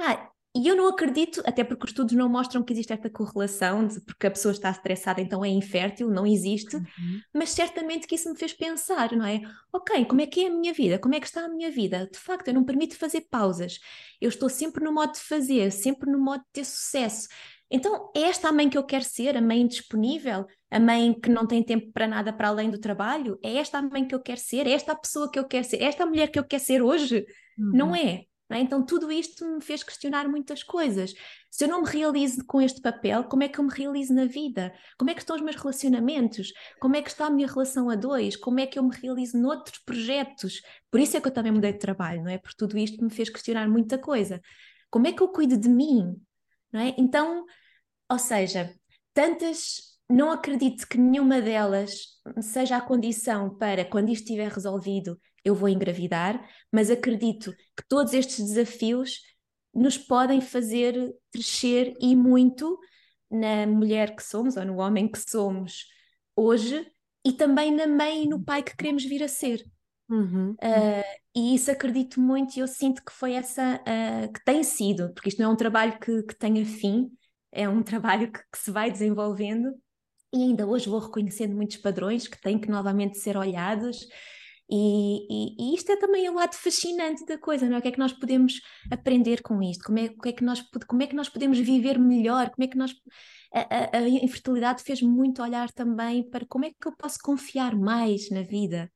Ah, e eu não acredito, até porque os estudos não mostram que existe esta correlação de porque a pessoa está estressada, então é infértil, não existe, uhum. mas certamente que isso me fez pensar, não é? Ok, como é que é a minha vida? Como é que está a minha vida? De facto, eu não permito fazer pausas. Eu estou sempre no modo de fazer, sempre no modo de ter sucesso. Então, é esta a mãe que eu quero ser, a mãe disponível, a mãe que não tem tempo para nada para além do trabalho? É esta a mãe que eu quero ser? É esta a pessoa que eu quero ser? É esta a mulher que eu quero ser hoje? Uhum. Não é? É? Então, tudo isto me fez questionar muitas coisas. Se eu não me realizo com este papel, como é que eu me realizo na vida? Como é que estão os meus relacionamentos? Como é que está a minha relação a dois? Como é que eu me realizo noutros projetos? Por isso é que eu também mudei de trabalho, não é? Porque tudo isto me fez questionar muita coisa. Como é que eu cuido de mim? Não é? Então, ou seja, tantas não acredito que nenhuma delas seja a condição para, quando isto estiver resolvido, eu vou engravidar, mas acredito que todos estes desafios nos podem fazer crescer e muito na mulher que somos ou no homem que somos hoje e também na mãe e no pai que queremos vir a ser. Uhum. Uh, e isso acredito muito e eu sinto que foi essa uh, que tem sido, porque isto não é um trabalho que, que tenha fim, é um trabalho que, que se vai desenvolvendo e ainda hoje vou reconhecendo muitos padrões que têm que novamente ser olhados e, e, e, isto é também o lado fascinante da coisa, não é? O que é que nós podemos aprender com isto? Como é, o que é que nós, como é que nós podemos viver melhor? Como é que nós. A, a, a infertilidade fez muito olhar também para como é que eu posso confiar mais na vida?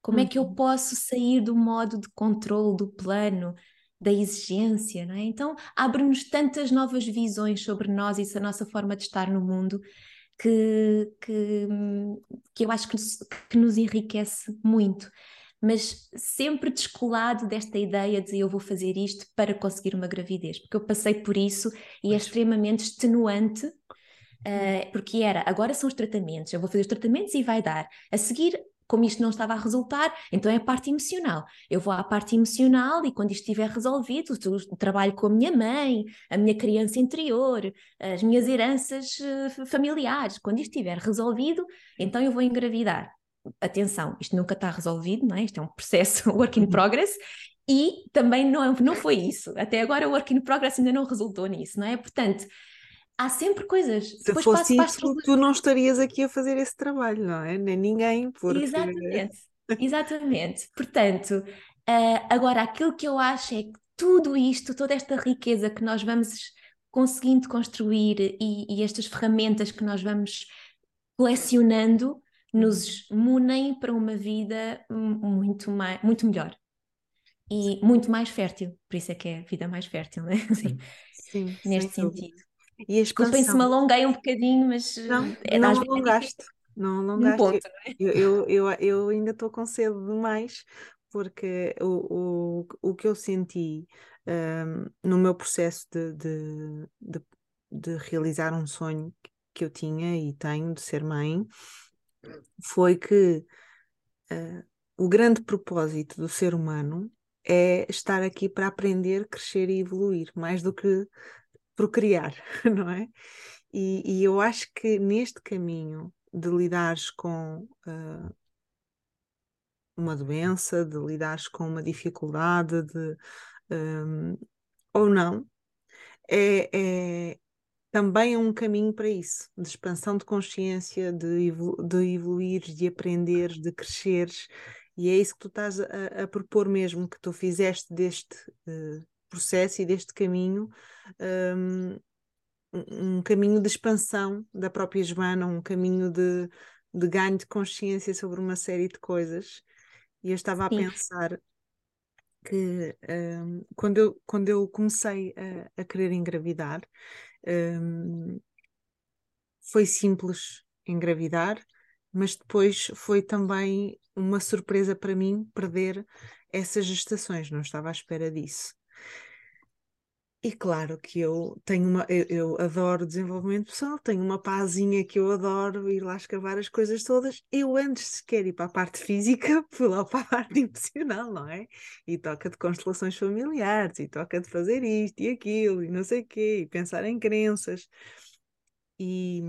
Como é que eu uhum. posso sair do modo de controle do plano da exigência, não é? Então abre-nos tantas novas visões sobre nós e a nossa forma de estar no mundo que, que, que eu acho que, que nos enriquece muito mas sempre descolado desta ideia de eu vou fazer isto para conseguir uma gravidez, porque eu passei por isso e é extremamente extenuante, uh, porque era agora são os tratamentos, eu vou fazer os tratamentos e vai dar. A seguir como isto não estava a resultar, então é a parte emocional. Eu vou à parte emocional e quando isto estiver resolvido, o trabalho com a minha mãe, a minha criança interior, as minhas heranças uh, familiares, quando isto estiver resolvido, então eu vou engravidar atenção, isto nunca está resolvido, não é? Isto é um processo work in uhum. progress e também não, não foi isso. Até agora o work in progress ainda não resultou nisso, não é? Portanto, há sempre coisas. Se Depois fosse isso, passo... tu não estarias aqui a fazer esse trabalho, não é? Nem ninguém, porque... Exatamente, exatamente. Portanto, uh, agora aquilo que eu acho é que tudo isto, toda esta riqueza que nós vamos conseguindo construir e, e estas ferramentas que nós vamos colecionando nos munem para uma vida muito, mais, muito melhor e muito mais fértil. Por isso é que é a vida mais fértil, né? Sim, Sim neste sentido. E a Desculpem se me alonguei um bocadinho, mas não, é, não alongaste. não alongaste. Um ponto, eu, eu, eu, eu, ainda estou com cedo demais, porque o, o, o que eu senti um, no meu processo de, de, de, de realizar um sonho que eu tinha e tenho de ser mãe foi que uh, o grande propósito do ser humano é estar aqui para aprender, crescer e evoluir, mais do que procriar, não é? E, e eu acho que neste caminho de lidares com uh, uma doença, de lidares com uma dificuldade, de, um, ou não, é, é, também é um caminho para isso, de expansão de consciência, de, evolu de evoluir, de aprender, de cresceres, e é isso que tu estás a, a propor mesmo, que tu fizeste deste uh, processo e deste caminho, um, um, caminho de expansão da própria Joana, um caminho de, de ganho de consciência sobre uma série de coisas. E eu estava Sim. a pensar que um, quando, eu, quando eu comecei a, a querer engravidar, um, foi simples engravidar, mas depois foi também uma surpresa para mim perder essas gestações, não estava à espera disso. E claro que eu tenho uma, eu, eu, adoro desenvolvimento pessoal, tenho uma pazinha que eu adoro ir lá escavar as coisas todas. Eu antes sequer ir para a parte física, fui lá para a parte emocional, não é? E toca de constelações familiares, e toca de fazer isto e aquilo, e não sei o quê, e pensar em crenças. E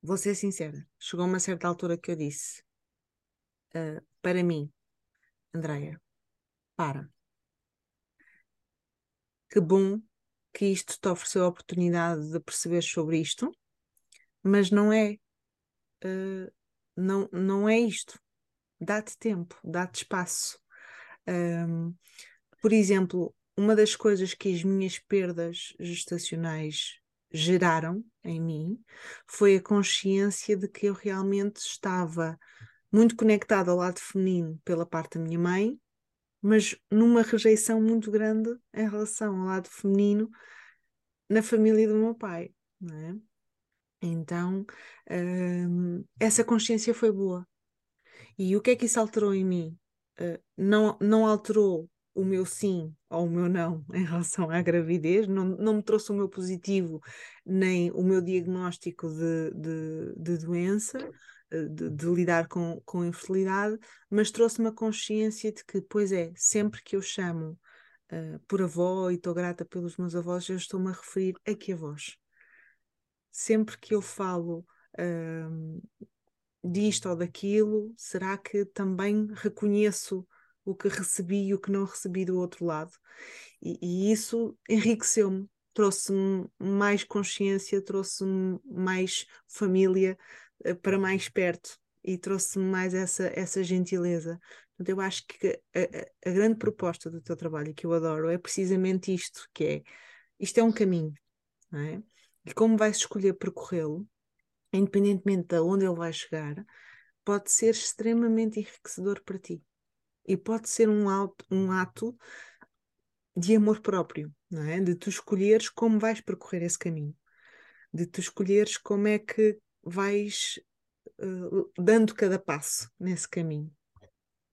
vou ser sincera, chegou uma certa altura que eu disse, uh, para mim, Andréia, para que bom que isto te ofereceu a oportunidade de perceber sobre isto, mas não é, uh, não, não é isto. Dá-te tempo, dá-te espaço. Um, por exemplo, uma das coisas que as minhas perdas gestacionais geraram em mim foi a consciência de que eu realmente estava muito conectada ao lado feminino pela parte da minha mãe mas numa rejeição muito grande em relação ao lado feminino na família do meu pai, não é? Então, hum, essa consciência foi boa. E o que é que isso alterou em mim? Uh, não, não alterou o meu sim ou o meu não em relação à gravidez, não, não me trouxe o meu positivo nem o meu diagnóstico de, de, de doença, eh, de, de, lidar com, com infertilidade, mas trouxe-me a consciência de que, pois é, sempre que eu chamo uh, por avó e estou grata pelos meus avós, eu estou-me a referir a que avós. Sempre que eu falo uh, disto ou daquilo, será que também reconheço o que recebi e o que não recebi do outro lado? E, e isso enriqueceu-me, trouxe-me mais consciência, trouxe-me mais família, eh, para mais perto e trouxe-me mais essa, essa gentileza. Portanto, eu acho que a, a, grande proposta do teu trabalho, que eu adoro, é precisamente isto, que é, isto é um caminho, não é? E como vais escolher percorrê-lo, independentemente de onde ele vai chegar, pode ser extremamente enriquecedor para ti. E pode ser um, auto, um ato de amor próprio, não é? De tu escolheres como vais percorrer esse caminho, de tu escolheres como é que vais uh, dando cada passo nesse caminho.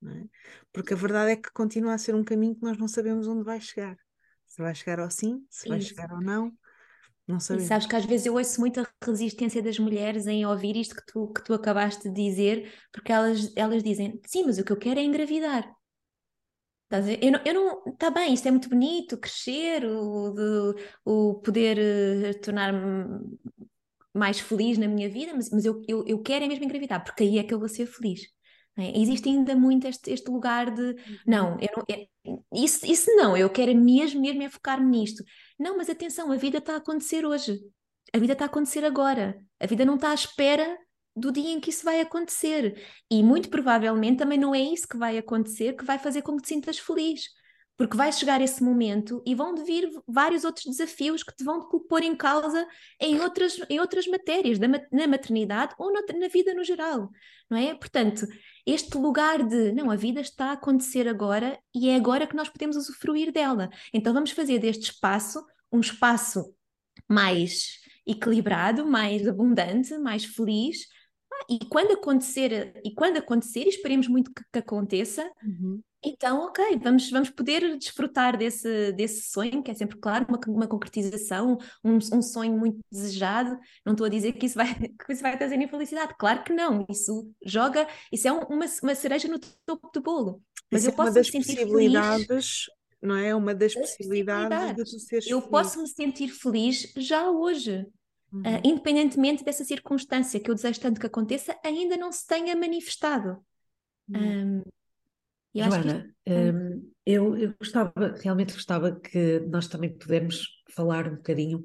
É? Porque a verdade é que continua a ser um caminho que nós não sabemos onde vai chegar. Se vai chegar ao sim, se vai chegar ou não, não sabemos. E sabes que às vezes eu ouço muita resistência das mulheres em ouvir isto que tu, que tu acabaste de dizer, porque elas, elas dizem, sim, mas o que eu quero é engravidar. Eu não, eu não, tá bem, isto é muito bonito, crescer, o, de, o poder uh, tornar-me mais feliz na minha vida, mas, mas eu, eu, eu quero é mesmo engravidar, porque aí é que eu vou ser feliz. É? Existe ainda muito este, este lugar de uhum. não, não é, isso, isso não, eu quero mesmo, mesmo é focar-me nisto. Não, mas atenção, a vida está a acontecer hoje, a vida está a acontecer agora, a vida não está à espera do dia em que isso vai acontecer. E muito provavelmente também não é isso que vai acontecer que vai fazer com que te sintas feliz. Porque vai chegar esse momento e vão vir vários outros desafios que te vão pôr em causa em outras, em outras matérias, na maternidade ou na vida no geral, não é? Portanto, este lugar de, não, a vida está a acontecer agora e é agora que nós podemos usufruir dela. Então vamos fazer deste espaço um espaço mais equilibrado, mais abundante, mais feliz, e quando acontecer, e quando acontecer, e esperemos muito que, que aconteça, uhum. então, ok, vamos, vamos poder desfrutar desse, desse sonho, que é sempre, claro, uma, uma concretização, um, um sonho muito desejado. Não estou a dizer que isso vai, que isso vai trazer infelicidade, claro que não, isso joga, isso é um, uma, uma cereja no topo do bolo. Mas isso eu é posso uma das me sentir possibilidades. Feliz, não é? Uma das, das possibilidades, possibilidades de tu seres Eu feliz. posso me sentir feliz já hoje. Uhum. Uh, independentemente dessa circunstância que eu desejo tanto que aconteça, ainda não se tenha manifestado. Uhum. Um, eu Joana, um, eu, eu, gostava, realmente gostava que nós também pudermos falar um bocadinho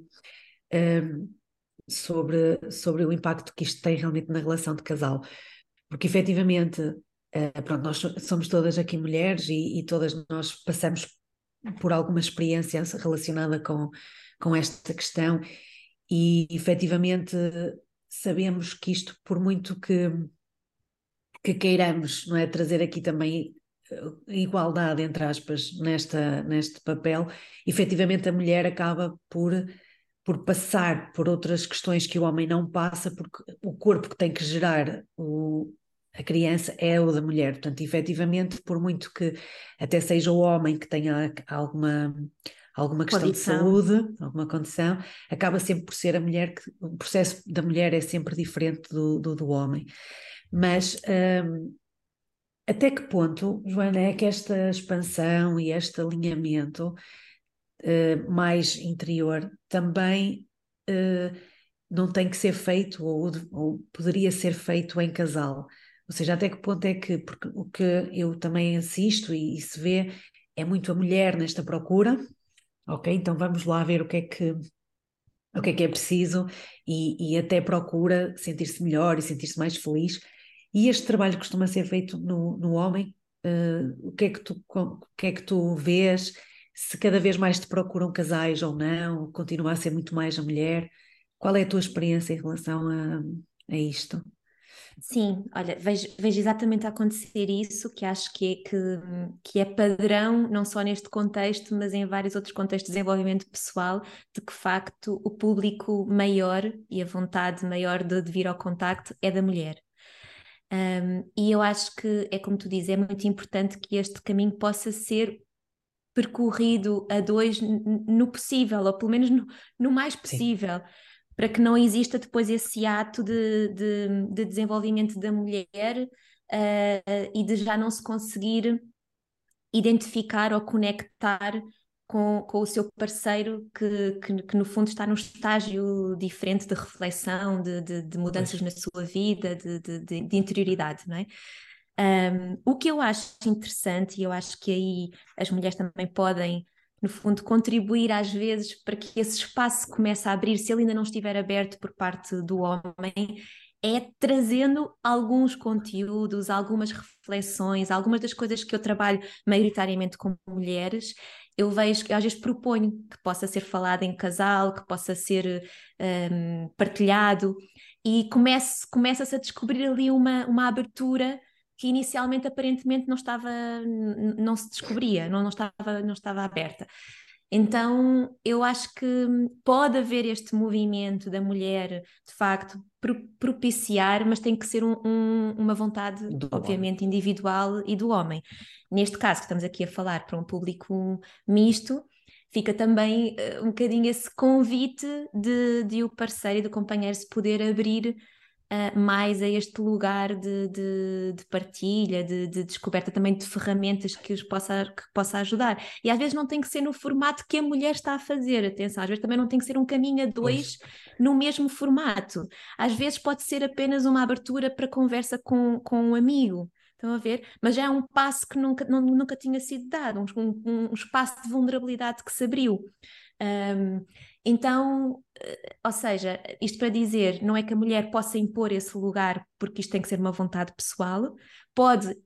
um, sobre, sobre o impacto que isto tem realmente na relação de casal, porque efetivamente, uh, pronto, nós somos todas aqui mulheres e, e todas nós passamos por alguma experiência relacionada com, com esta questão e efetivamente sabemos que isto, por muito que, que queiramos não é, trazer aqui também eh, igualdade, entre aspas, nesta, neste papel, efetivamente a mulher acaba por, por passar por outras questões que o homem não passa, porque o corpo que tem que gerar o, a criança é o da mulher. Portanto, efetivamente, por muito que até seja o homem que tenha alguma alguma questão condição. de saúde, alguma condição, acaba sempre por ser a mulher que o processo da mulher é sempre diferente do, do, do homem. Mas um, até que ponto, Joana, é que esta expansão e este alinhamento uh, mais interior também uh, não tem que ser feito ou, ou poderia ser feito em casal? Ou seja, até que ponto é que, porque o que eu também assisto e, e se vê é muito a mulher nesta procura, Ok, então vamos lá ver o que é que o que é que é preciso e, e até procura sentir-se melhor e sentir-se mais feliz. E este trabalho costuma ser feito no, no homem. Uh, o, que é que tu, o que é que tu vês? Se cada vez mais te procuram casais ou não? Continua a ser muito mais a mulher? Qual é a tua experiência em relação a, a isto? Sim, olha, vejo, vejo exatamente a acontecer isso, que acho que é, que, que é padrão, não só neste contexto, mas em vários outros contextos de desenvolvimento pessoal, de que, facto, o público maior e a vontade maior de, de vir ao contacto é da mulher. Um, e eu acho que, é como tu dizes, é muito importante que este caminho possa ser percorrido a dois no possível, ou pelo menos no, no mais possível. Sim para que não exista depois esse ato de, de, de desenvolvimento da mulher uh, e de já não se conseguir identificar ou conectar com, com o seu parceiro que, que, que, no fundo está num estágio diferente de reflexão, de, de, de mudanças na sua vida, de, de, interioridade, não é? Um, o que eu acho interessante, e eu acho que aí as mulheres também podem no fundo, contribuir às vezes para que esse espaço comece a abrir, se ele ainda não estiver aberto por parte do homem, é trazendo alguns conteúdos, algumas reflexões, algumas das coisas que eu trabalho maioritariamente com mulheres, eu vejo que às vezes proponho que possa ser falado em casal, que possa ser um, partilhado, e começa-se a descobrir ali uma, uma abertura que inicialmente aparentemente não estava, não se descobria, não, não, estava, não estava aberta. Então, eu acho que pode haver este movimento da mulher, de facto, propiciar, mas tem que ser um, um, uma vontade, do obviamente, homem. individual e do homem. Neste caso, que estamos aqui a falar para um público misto, fica também uh, um bocadinho esse convite de, de o parceiro e do companheiro se poder abrir uh, mais a este lugar de, de, de partilha, de, de, descoberta também de ferramentas que os possa, que possa ajudar. E às vezes não tem que ser no formato que a mulher está a fazer, atenção, às vezes também não tem que ser um caminho a dois no mesmo formato. Às vezes pode ser apenas uma abertura para conversa com, com um amigo. Estão a ver? Mas já é um passo que nunca, nunca tinha sido dado, um, um, um espaço de vulnerabilidade que se abriu. Um, então, eh, ou seja, isto para dizer, não é que a mulher possa impor esse lugar porque isto tem que ser uma vontade pessoal, pode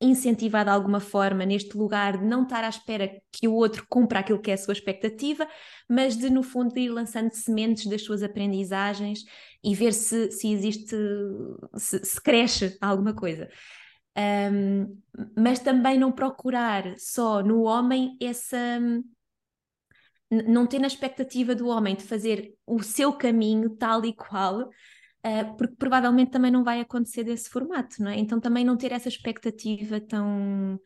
incentivar de alguma forma neste lugar de não estar à espera que o outro cumpra aquilo que é a sua expectativa, mas de no fundo ir lançando sementes das suas aprendizagens e ver se, se existe, se, se cresce alguma coisa. Um, mas também não procurar só no homem essa não ter na expectativa do homem de fazer o seu caminho tal e qual, uh, porque provavelmente também não vai acontecer desse formato, não é? Então também não ter essa expectativa tão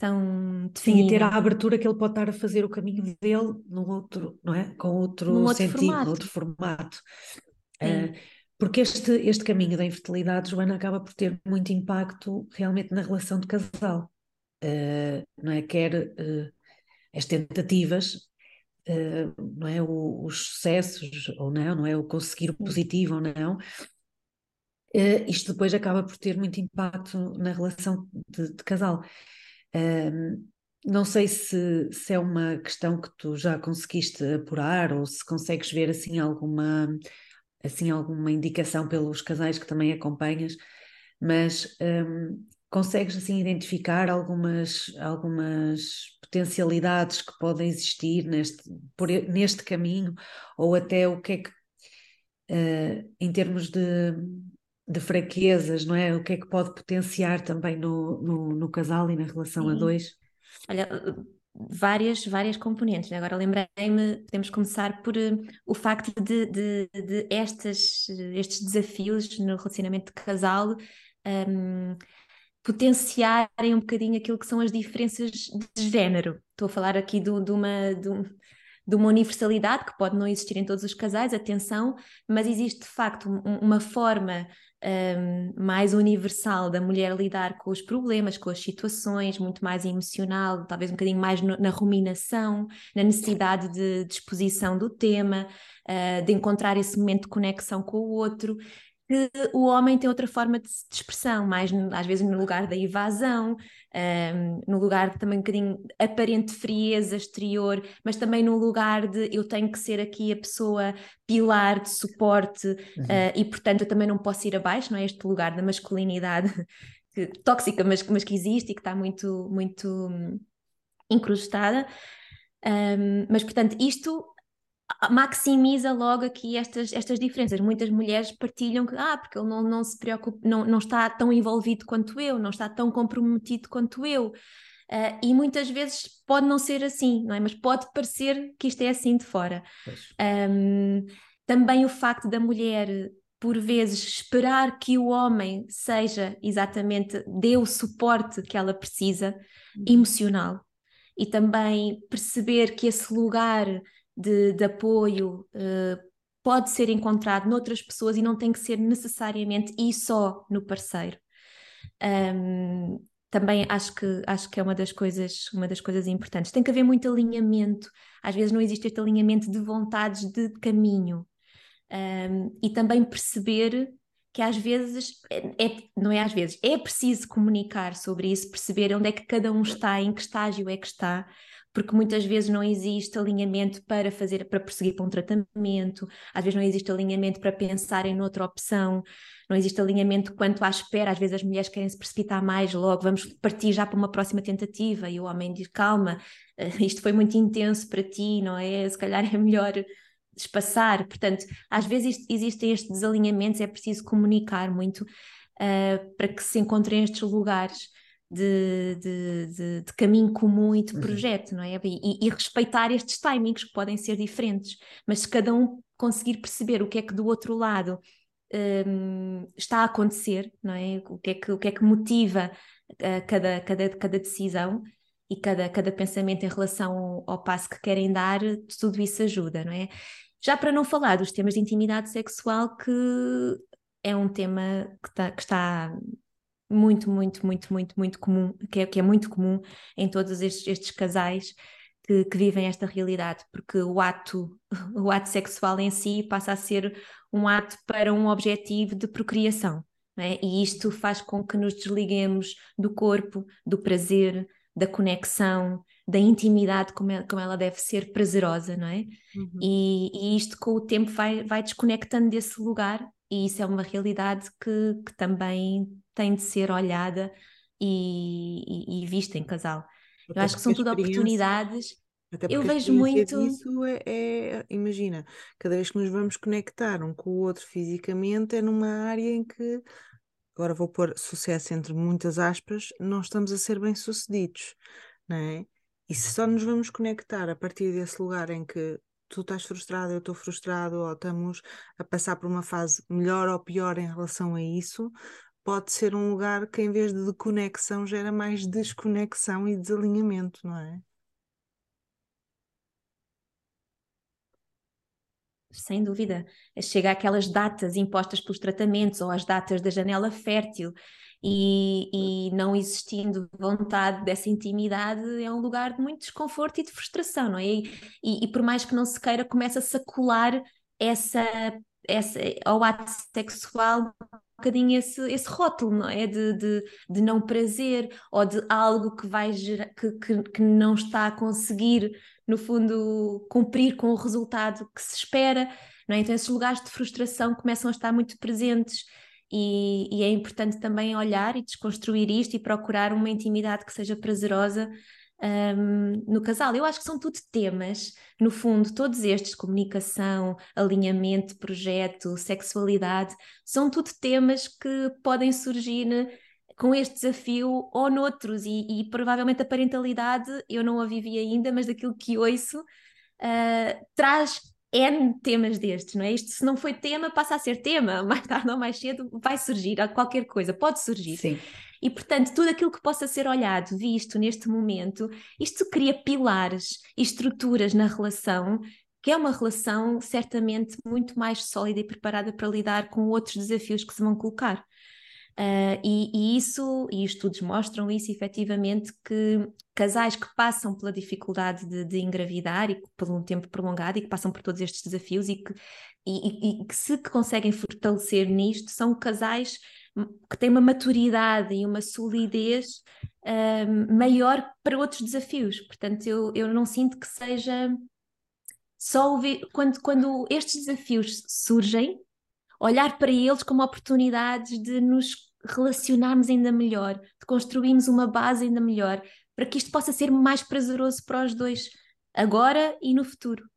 tão definida. Sim, e ter a abertura que ele pode estar a fazer o caminho dele num outro, não é? Com outro, outro sentido, formato. outro formato. Uh, porque este, este caminho da infertilidade, Joana, acaba por ter muito impacto realmente na relação de casal. Uh, não é? Quer uh, as tentativas uh, não é, o, os sucessos ou não, não é o conseguir o positivo ou não, uh, isto depois acaba por ter muito impacto na relação de, de casal. Uh, não sei se, se é uma questão que tu já conseguiste apurar ou se consegues ver assim alguma assim alguma indicação pelos casais que também acompanhas, mas um, consegues assim identificar algumas algumas potencialidades que podem existir neste, por, neste caminho, ou até o que é que, uh, em termos de, de fraquezas, não é? O que é que pode potenciar também no, no, no casal e na relação Sim. a dois? Olha, várias, várias componentes. Né? Agora lembrei-me, podemos começar por uh, o facto de, de, de estas, estes desafios no relacionamento de casal um, potenciarem um bocadinho aquilo que são as diferenças de género. Estou a falar aqui do, de, uma, de, um, de, uma universalidade que pode não existir em todos os casais, atenção, mas existe de facto um, uma forma um, mais universal da mulher lidar com os problemas, com as situações, muito mais emocional, talvez um bocadinho mais no, na ruminação, na necessidade de disposição do tema, uh, de encontrar esse momento de conexão com o outro que o homem tem outra forma de, expressão, mais às vezes no lugar da evasão, um, no lugar de também um bocadinho aparente frieza exterior, mas também no lugar de eu tenho que ser aqui a pessoa pilar de suporte uhum. uh, e portanto eu também não posso ir abaixo, não é? Este lugar da masculinidade que, tóxica, mas, mas que existe e que está muito, muito hum, incrustada. Um, mas portanto, isto maximiza logo aqui estas, estas diferenças. Muitas mulheres partilham que, ah, porque ele não, não se preocupa, não, não está tão envolvido quanto eu, não está tão comprometido quanto eu. Uh, e muitas vezes pode não ser assim, não é? Mas pode parecer que isto é assim de fora. Um, também o facto da mulher, por vezes, esperar que o homem seja exatamente, dê o suporte que ela precisa, uhum. emocional. E também perceber que esse lugar de, de apoio uh, pode ser encontrado noutras pessoas e não tem que ser necessariamente e só no parceiro. Um, também acho que acho que é uma das coisas uma das coisas importantes. Tem que haver muito alinhamento. Às vezes não existe este alinhamento de vontades de caminho um, e também perceber que às vezes é, é, não é às vezes é preciso comunicar sobre isso, perceber onde é que cada um está, em que estágio é que está porque muitas vezes não existe alinhamento para fazer, para prosseguir para um tratamento, às vezes não existe alinhamento para pensar em outra opção, não existe alinhamento quanto à espera, às vezes as mulheres querem se precipitar mais logo, vamos partir já para uma próxima tentativa, e o homem diz, calma, eh, isto foi muito intenso para ti, não é? Se calhar é melhor espaçar, portanto, às vezes existem estes desalinhamentos, é preciso comunicar muito, uh, para que se encontrem estes lugares de, de, de, de, caminho comum e de uhum. projeto, não é? E, e, respeitar estes timings que podem ser diferentes, mas se cada um conseguir perceber o que é que do outro lado um, está a acontecer, não é? O que é que, o que, é que motiva uh, cada, cada, cada decisão e cada, cada pensamento em relação ao passo que querem dar, tudo isso ajuda, não é? Já para não falar dos temas de intimidade sexual, que é um tema que, tá, que está muito, muito, muito, muito, muito comum, que é, que é muito comum em todos estes, estes casais que, que, vivem esta realidade, porque o ato, o ato sexual em si passa a ser um ato para um objetivo de procriação. É? E isto faz com que nos desliguemos do corpo, do prazer, da conexão, da intimidade como, é, como ela deve ser prazerosa, não é? Uhum. E, e, isto com o tempo vai, vai desconectando desse lugar e isso é uma realidade que, que também tem de ser olhada e, e, e vista em casal. Até Eu acho que são tudo oportunidades. Eu vejo muito. Isso é, é, imagina, cada vez que nos vamos conectar um com o outro fisicamente, é numa área em que, agora vou pôr sucesso entre muitas aspas, não estamos a ser bem-sucedidos, não é? E se só nos vamos conectar a partir desse lugar em que tu estás frustrado, eu estou frustrado, ou estamos a passar por uma fase melhor ou pior em relação a isso, pode ser um lugar que em vez de conexão gera mais desconexão e desalinhamento, não é? Sem dúvida. Chega àquelas datas impostas pelos tratamentos ou às datas da janela fértil e, e, não existindo vontade dessa intimidade é um lugar de muito desconforto e de frustração, não é? E, e, e por mais que não se queira, começa-se a colar essa, essa, ao ato sexual bocadinho esse, esse rótulo, não é? De, de, de não prazer ou de algo que vai gerar, que, que, que não está a conseguir, no fundo, cumprir com o resultado que se espera. Não é? Então, esses lugares de frustração começam a estar muito presentes e, e, é importante também olhar e desconstruir isto e procurar uma intimidade que seja prazerosa um, no casal. Eu acho que são tudo temas, no fundo, todos estes, comunicação, alinhamento, projeto, sexualidade, são tudo temas que podem surgir com este desafio ou noutros, e, e provavelmente a parentalidade, eu não a vivi ainda, mas daquilo que ouço, uh, traz N temas destes, não é? Isto, se não foi tema, passa a ser tema, mais tarde ou mais cedo vai surgir, qualquer coisa, pode surgir. Sim. E, portanto, tudo aquilo que possa ser olhado, visto neste momento, isto cria pilares e estruturas na relação, que é uma relação certamente muito mais sólida e preparada para lidar com outros desafios que se vão colocar. Uh, e, e, isso, e estudos mostram isso efetivamente, que casais que passam pela dificuldade de, de, engravidar e por um tempo prolongado e que passam por todos estes desafios e que, e, e que se conseguem fortalecer nisto, são casais que têm uma maturidade e uma solidez uh, maior para outros desafios. Portanto, eu, eu não sinto que seja só ouvir, quando, quando estes desafios surgem, olhar para eles como oportunidades de nos relacionarmos ainda melhor, de construirmos uma base ainda melhor, para que isto possa ser mais prazeroso para os dois, agora e no futuro.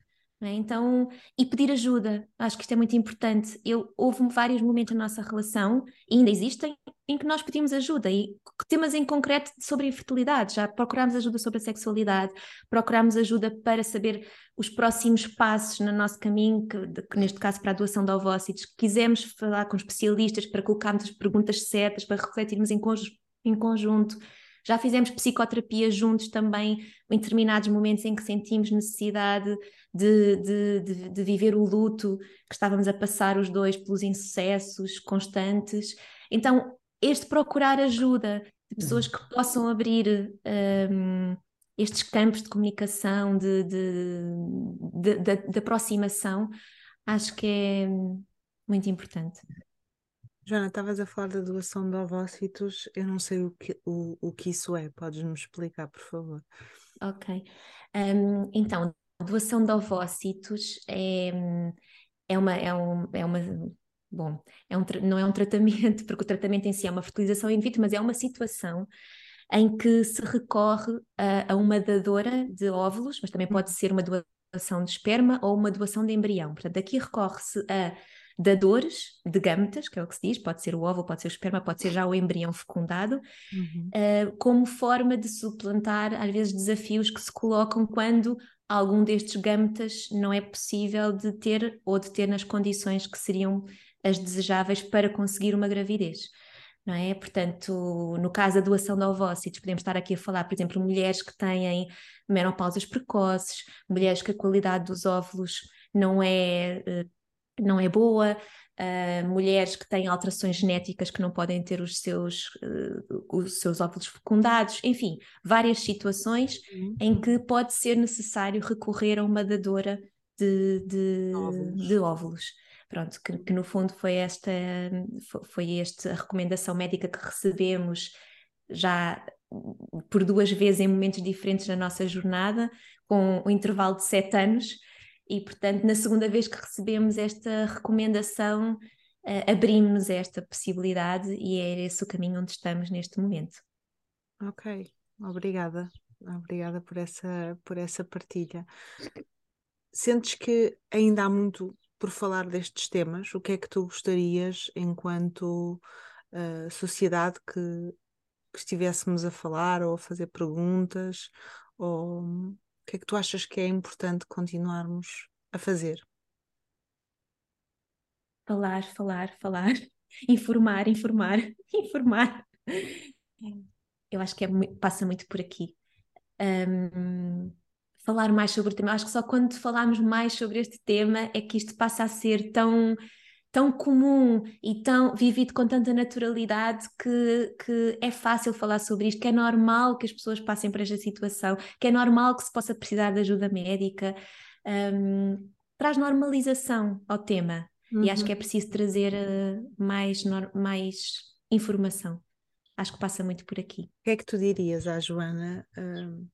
É? Então, e pedir ajuda, acho que isto é muito importante. Eu, houve vários momentos na nossa relação, e ainda existem, em que nós pedimos ajuda, e temas em concreto sobre infertilidade, já procurámos ajuda sobre a sexualidade, procurámos ajuda para saber os próximos passos no nosso caminho, que, que neste caso para a doação de ovócitos, quisemos falar com especialistas para colocarmos as perguntas certas, para refletirmos em, conj em conjunto, já fizemos psicoterapia juntos também, em determinados momentos em que sentimos necessidade de, de, de, de viver o luto que estávamos a passar os dois pelos insucessos constantes. Então, este procurar ajuda de pessoas que possam abrir um, estes campos de comunicação, de, de, de, de, aproximação, acho que é muito importante. Joana, estavas a falar da doação de ovócitos, eu não sei o que, o, o que isso é, podes-me explicar, por favor? Ok. Um, então, doação de ovócitos é, é, uma, é, um, é uma. Bom, é um, não é um tratamento, porque o tratamento em si é uma fertilização in vitro, mas é uma situação em que se recorre a, a uma dadora de óvulos, mas também pode ser uma doação de esperma ou uma doação de embrião. Portanto, aqui recorre-se a dadores de gâmetas, que é o que se diz, pode ser o óvulo, pode ser o esperma, pode ser já o embrião fecundado, uhum. uh, como forma de suplantar, às vezes, desafios que se colocam quando algum destes gâmetas não é possível de ter ou de ter nas condições que seriam as desejáveis para conseguir uma gravidez. Não é? Portanto, no caso da doação de ovócitos, podemos estar aqui a falar, por exemplo, mulheres que têm menopausas precoces, mulheres que a qualidade dos óvulos não é, eh, não é boa, uh, mulheres que têm alterações genéticas que não podem ter os seus, uh, os seus óvulos fecundados, enfim, várias situações uhum. em que pode ser necessário recorrer a uma dadora de, de óvulos. De óvulos. Pronto, que, que, no fundo foi esta, foi esta a recomendação médica que recebemos já por duas vezes em momentos diferentes na nossa jornada, com o um intervalo de sete anos, e, portanto, na segunda vez que recebemos esta recomendação, uh, abrimos esta possibilidade e é esse o caminho onde estamos neste momento. Ok, obrigada. Obrigada por essa, por essa partilha. Sentes que ainda há muito por falar destes temas? O que é que tu gostarias, enquanto uh, sociedade, que, que estivéssemos a falar ou a fazer perguntas? Ou o que é que tu achas que é importante continuarmos a fazer? Falar, falar, falar, informar, informar, informar. Eu acho que é, passa muito por aqui. Um, falar mais sobre o tema. Acho que só quando falarmos mais sobre este tema é que isto passa a ser tão tão comum e tão vivido com tanta naturalidade que, que é fácil falar sobre isto, que é normal que as pessoas passem por esta situação, que é normal que se possa precisar de ajuda médica. Um, traz normalização ao tema uhum. e acho que é uhum. preciso trazer uh, mais, mais informação. Acho que passa muito por aqui. O que é que tu dirias à Joana? Uh,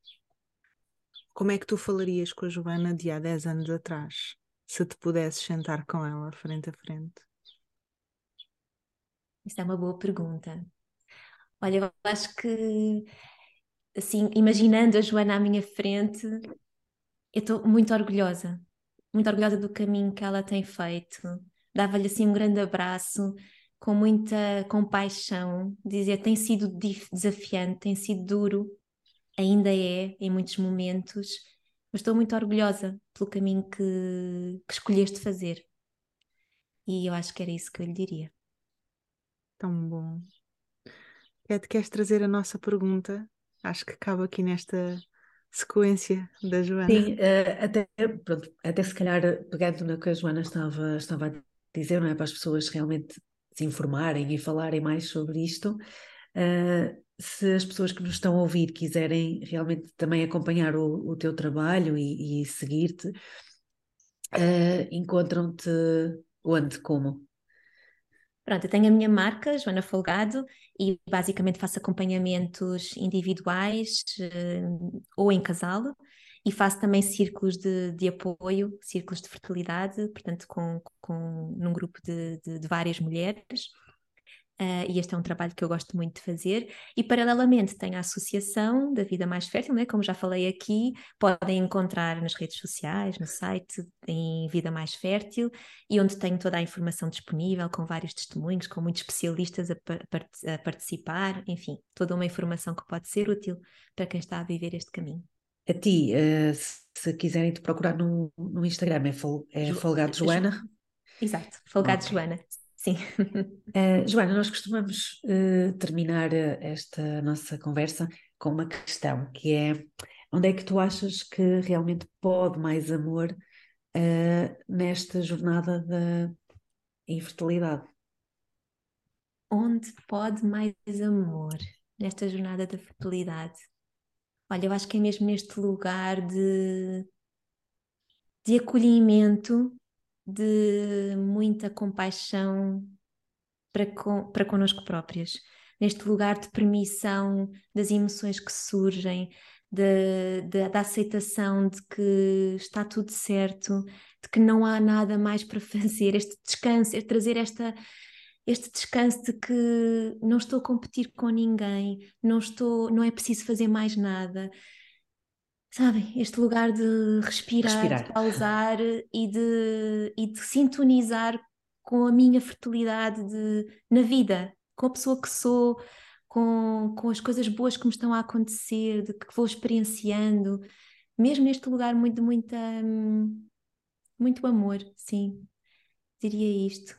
como é que tu falarias com a Joana de há 10 anos atrás? Se te pudesses sentar com ela frente a frente? Isso é uma boa pergunta. Olha, eu acho que, assim, imaginando a Joana à minha frente, eu estou muito orgulhosa, muito orgulhosa do caminho que ela tem feito. Dava-lhe assim um grande abraço, com muita compaixão, dizer tem sido desafiante, tem sido duro, ainda é em muitos momentos, mas estou muito orgulhosa pelo caminho que, que escolheste fazer. E eu acho que era isso que eu lhe diria. Tão bom. Ed, queres trazer a nossa pergunta? Acho que cabe aqui nesta sequência da Joana. Sim, uh, até, pronto, até se calhar pegando no que a Joana estava, estava a dizer, não é? Para as pessoas realmente se informarem e falarem mais sobre isto. Uh, se as pessoas que nos estão a ouvir quiserem realmente também acompanhar o, o teu trabalho e, e seguir-te, uh, encontram-te onde, como? Pronto, eu tenho a minha marca, Joana Folgado, e basicamente faço acompanhamentos individuais uh, ou em casal, e faço também círculos de, de apoio, círculos de fertilidade, portanto, com, com, num grupo de, de, de várias mulheres. Uh, e este é um trabalho que eu gosto muito de fazer. E, paralelamente, tem a Associação da Vida Mais Fértil, né? como já falei aqui, podem encontrar nas redes sociais, no site, em Vida Mais Fértil, e onde tenho toda a informação disponível, com vários testemunhos, com muitos especialistas a, a participar, enfim, toda uma informação que pode ser útil para quem está a viver este caminho. A ti, uh, se quiserem te procurar no, no Instagram, é, fol, é Folgado Joana? Exato, Folgado okay. Joana. Sim. Uh, Joana, nós costumamos uh, terminar eh, esta nossa conversa com uma questão que é onde é que tu achas que realmente pode mais amor uh, nesta jornada da infertilidade? Onde pode mais amor nesta jornada da fertilidade? Olha, eu acho que é mesmo neste lugar de, de acolhimento de muita compaixão para, con, para connosco próprias, neste lugar de permissão das emoções que surgem, de, de, da aceitação de que está tudo certo, de que não há nada mais para fazer, este descanso, é trazer esta, este descanso de que não estou a competir com ninguém, não estou, não é preciso fazer mais nada, sabem, este lugar de respirar, respirar. de pausar e de, e de sintonizar com a minha fertilidade de, na vida, com a pessoa que sou, com, com as coisas boas que me estão a acontecer, de que vou experienciando, mesmo neste lugar muito, muita, muito amor, sim, diria isto.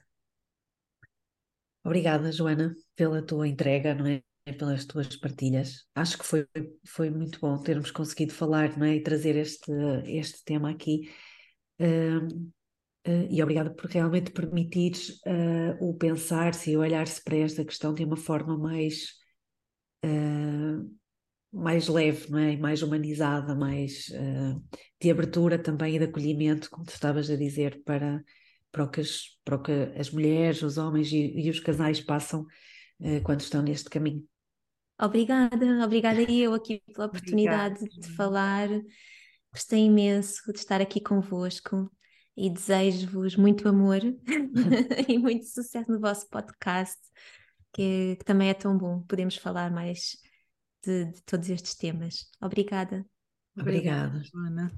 Obrigada, Joana, pela tua entrega, não é? Pelas tuas partilhas. Acho que foi, foi muito bom termos conseguido falar, não é? E trazer este, este tema aqui. Uh, e obrigada por realmente permitir uh, o pensar-se e olhar-se para esta questão de uma forma mais, mais leve, não é? mais humanizada, mais de abertura também e de acolhimento, como tu estavas a dizer, para, para, o, que as, para o que as mulheres, os homens e, e os casais passam quando estão neste caminho. Obrigada, obrigada eu aqui pela oportunidade Obrigada. de falar. Gostei imenso de estar aqui convosco e desejo-vos muito amor e muito sucesso no vosso podcast, que, que, também é tão bom. Podemos falar mais de, de todos estes temas. Obrigada. Obrigada, Joana.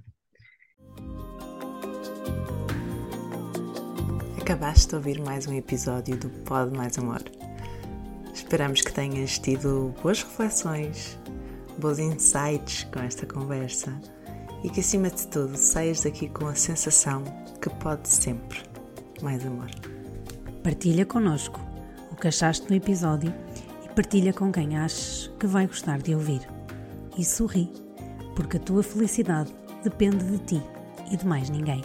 Acabaste de ouvir mais um episódio do Pod Mais Amor. Esperamos que tenhas tido boas reflexões, bons insights com esta conversa e que, acima de tudo, saias daqui com a sensação que pode sempre mais amor. Partilha connosco o que achaste no episódio e partilha com quem achas que vai gostar de ouvir. E sorri, porque a tua felicidade depende de ti e de mais ninguém.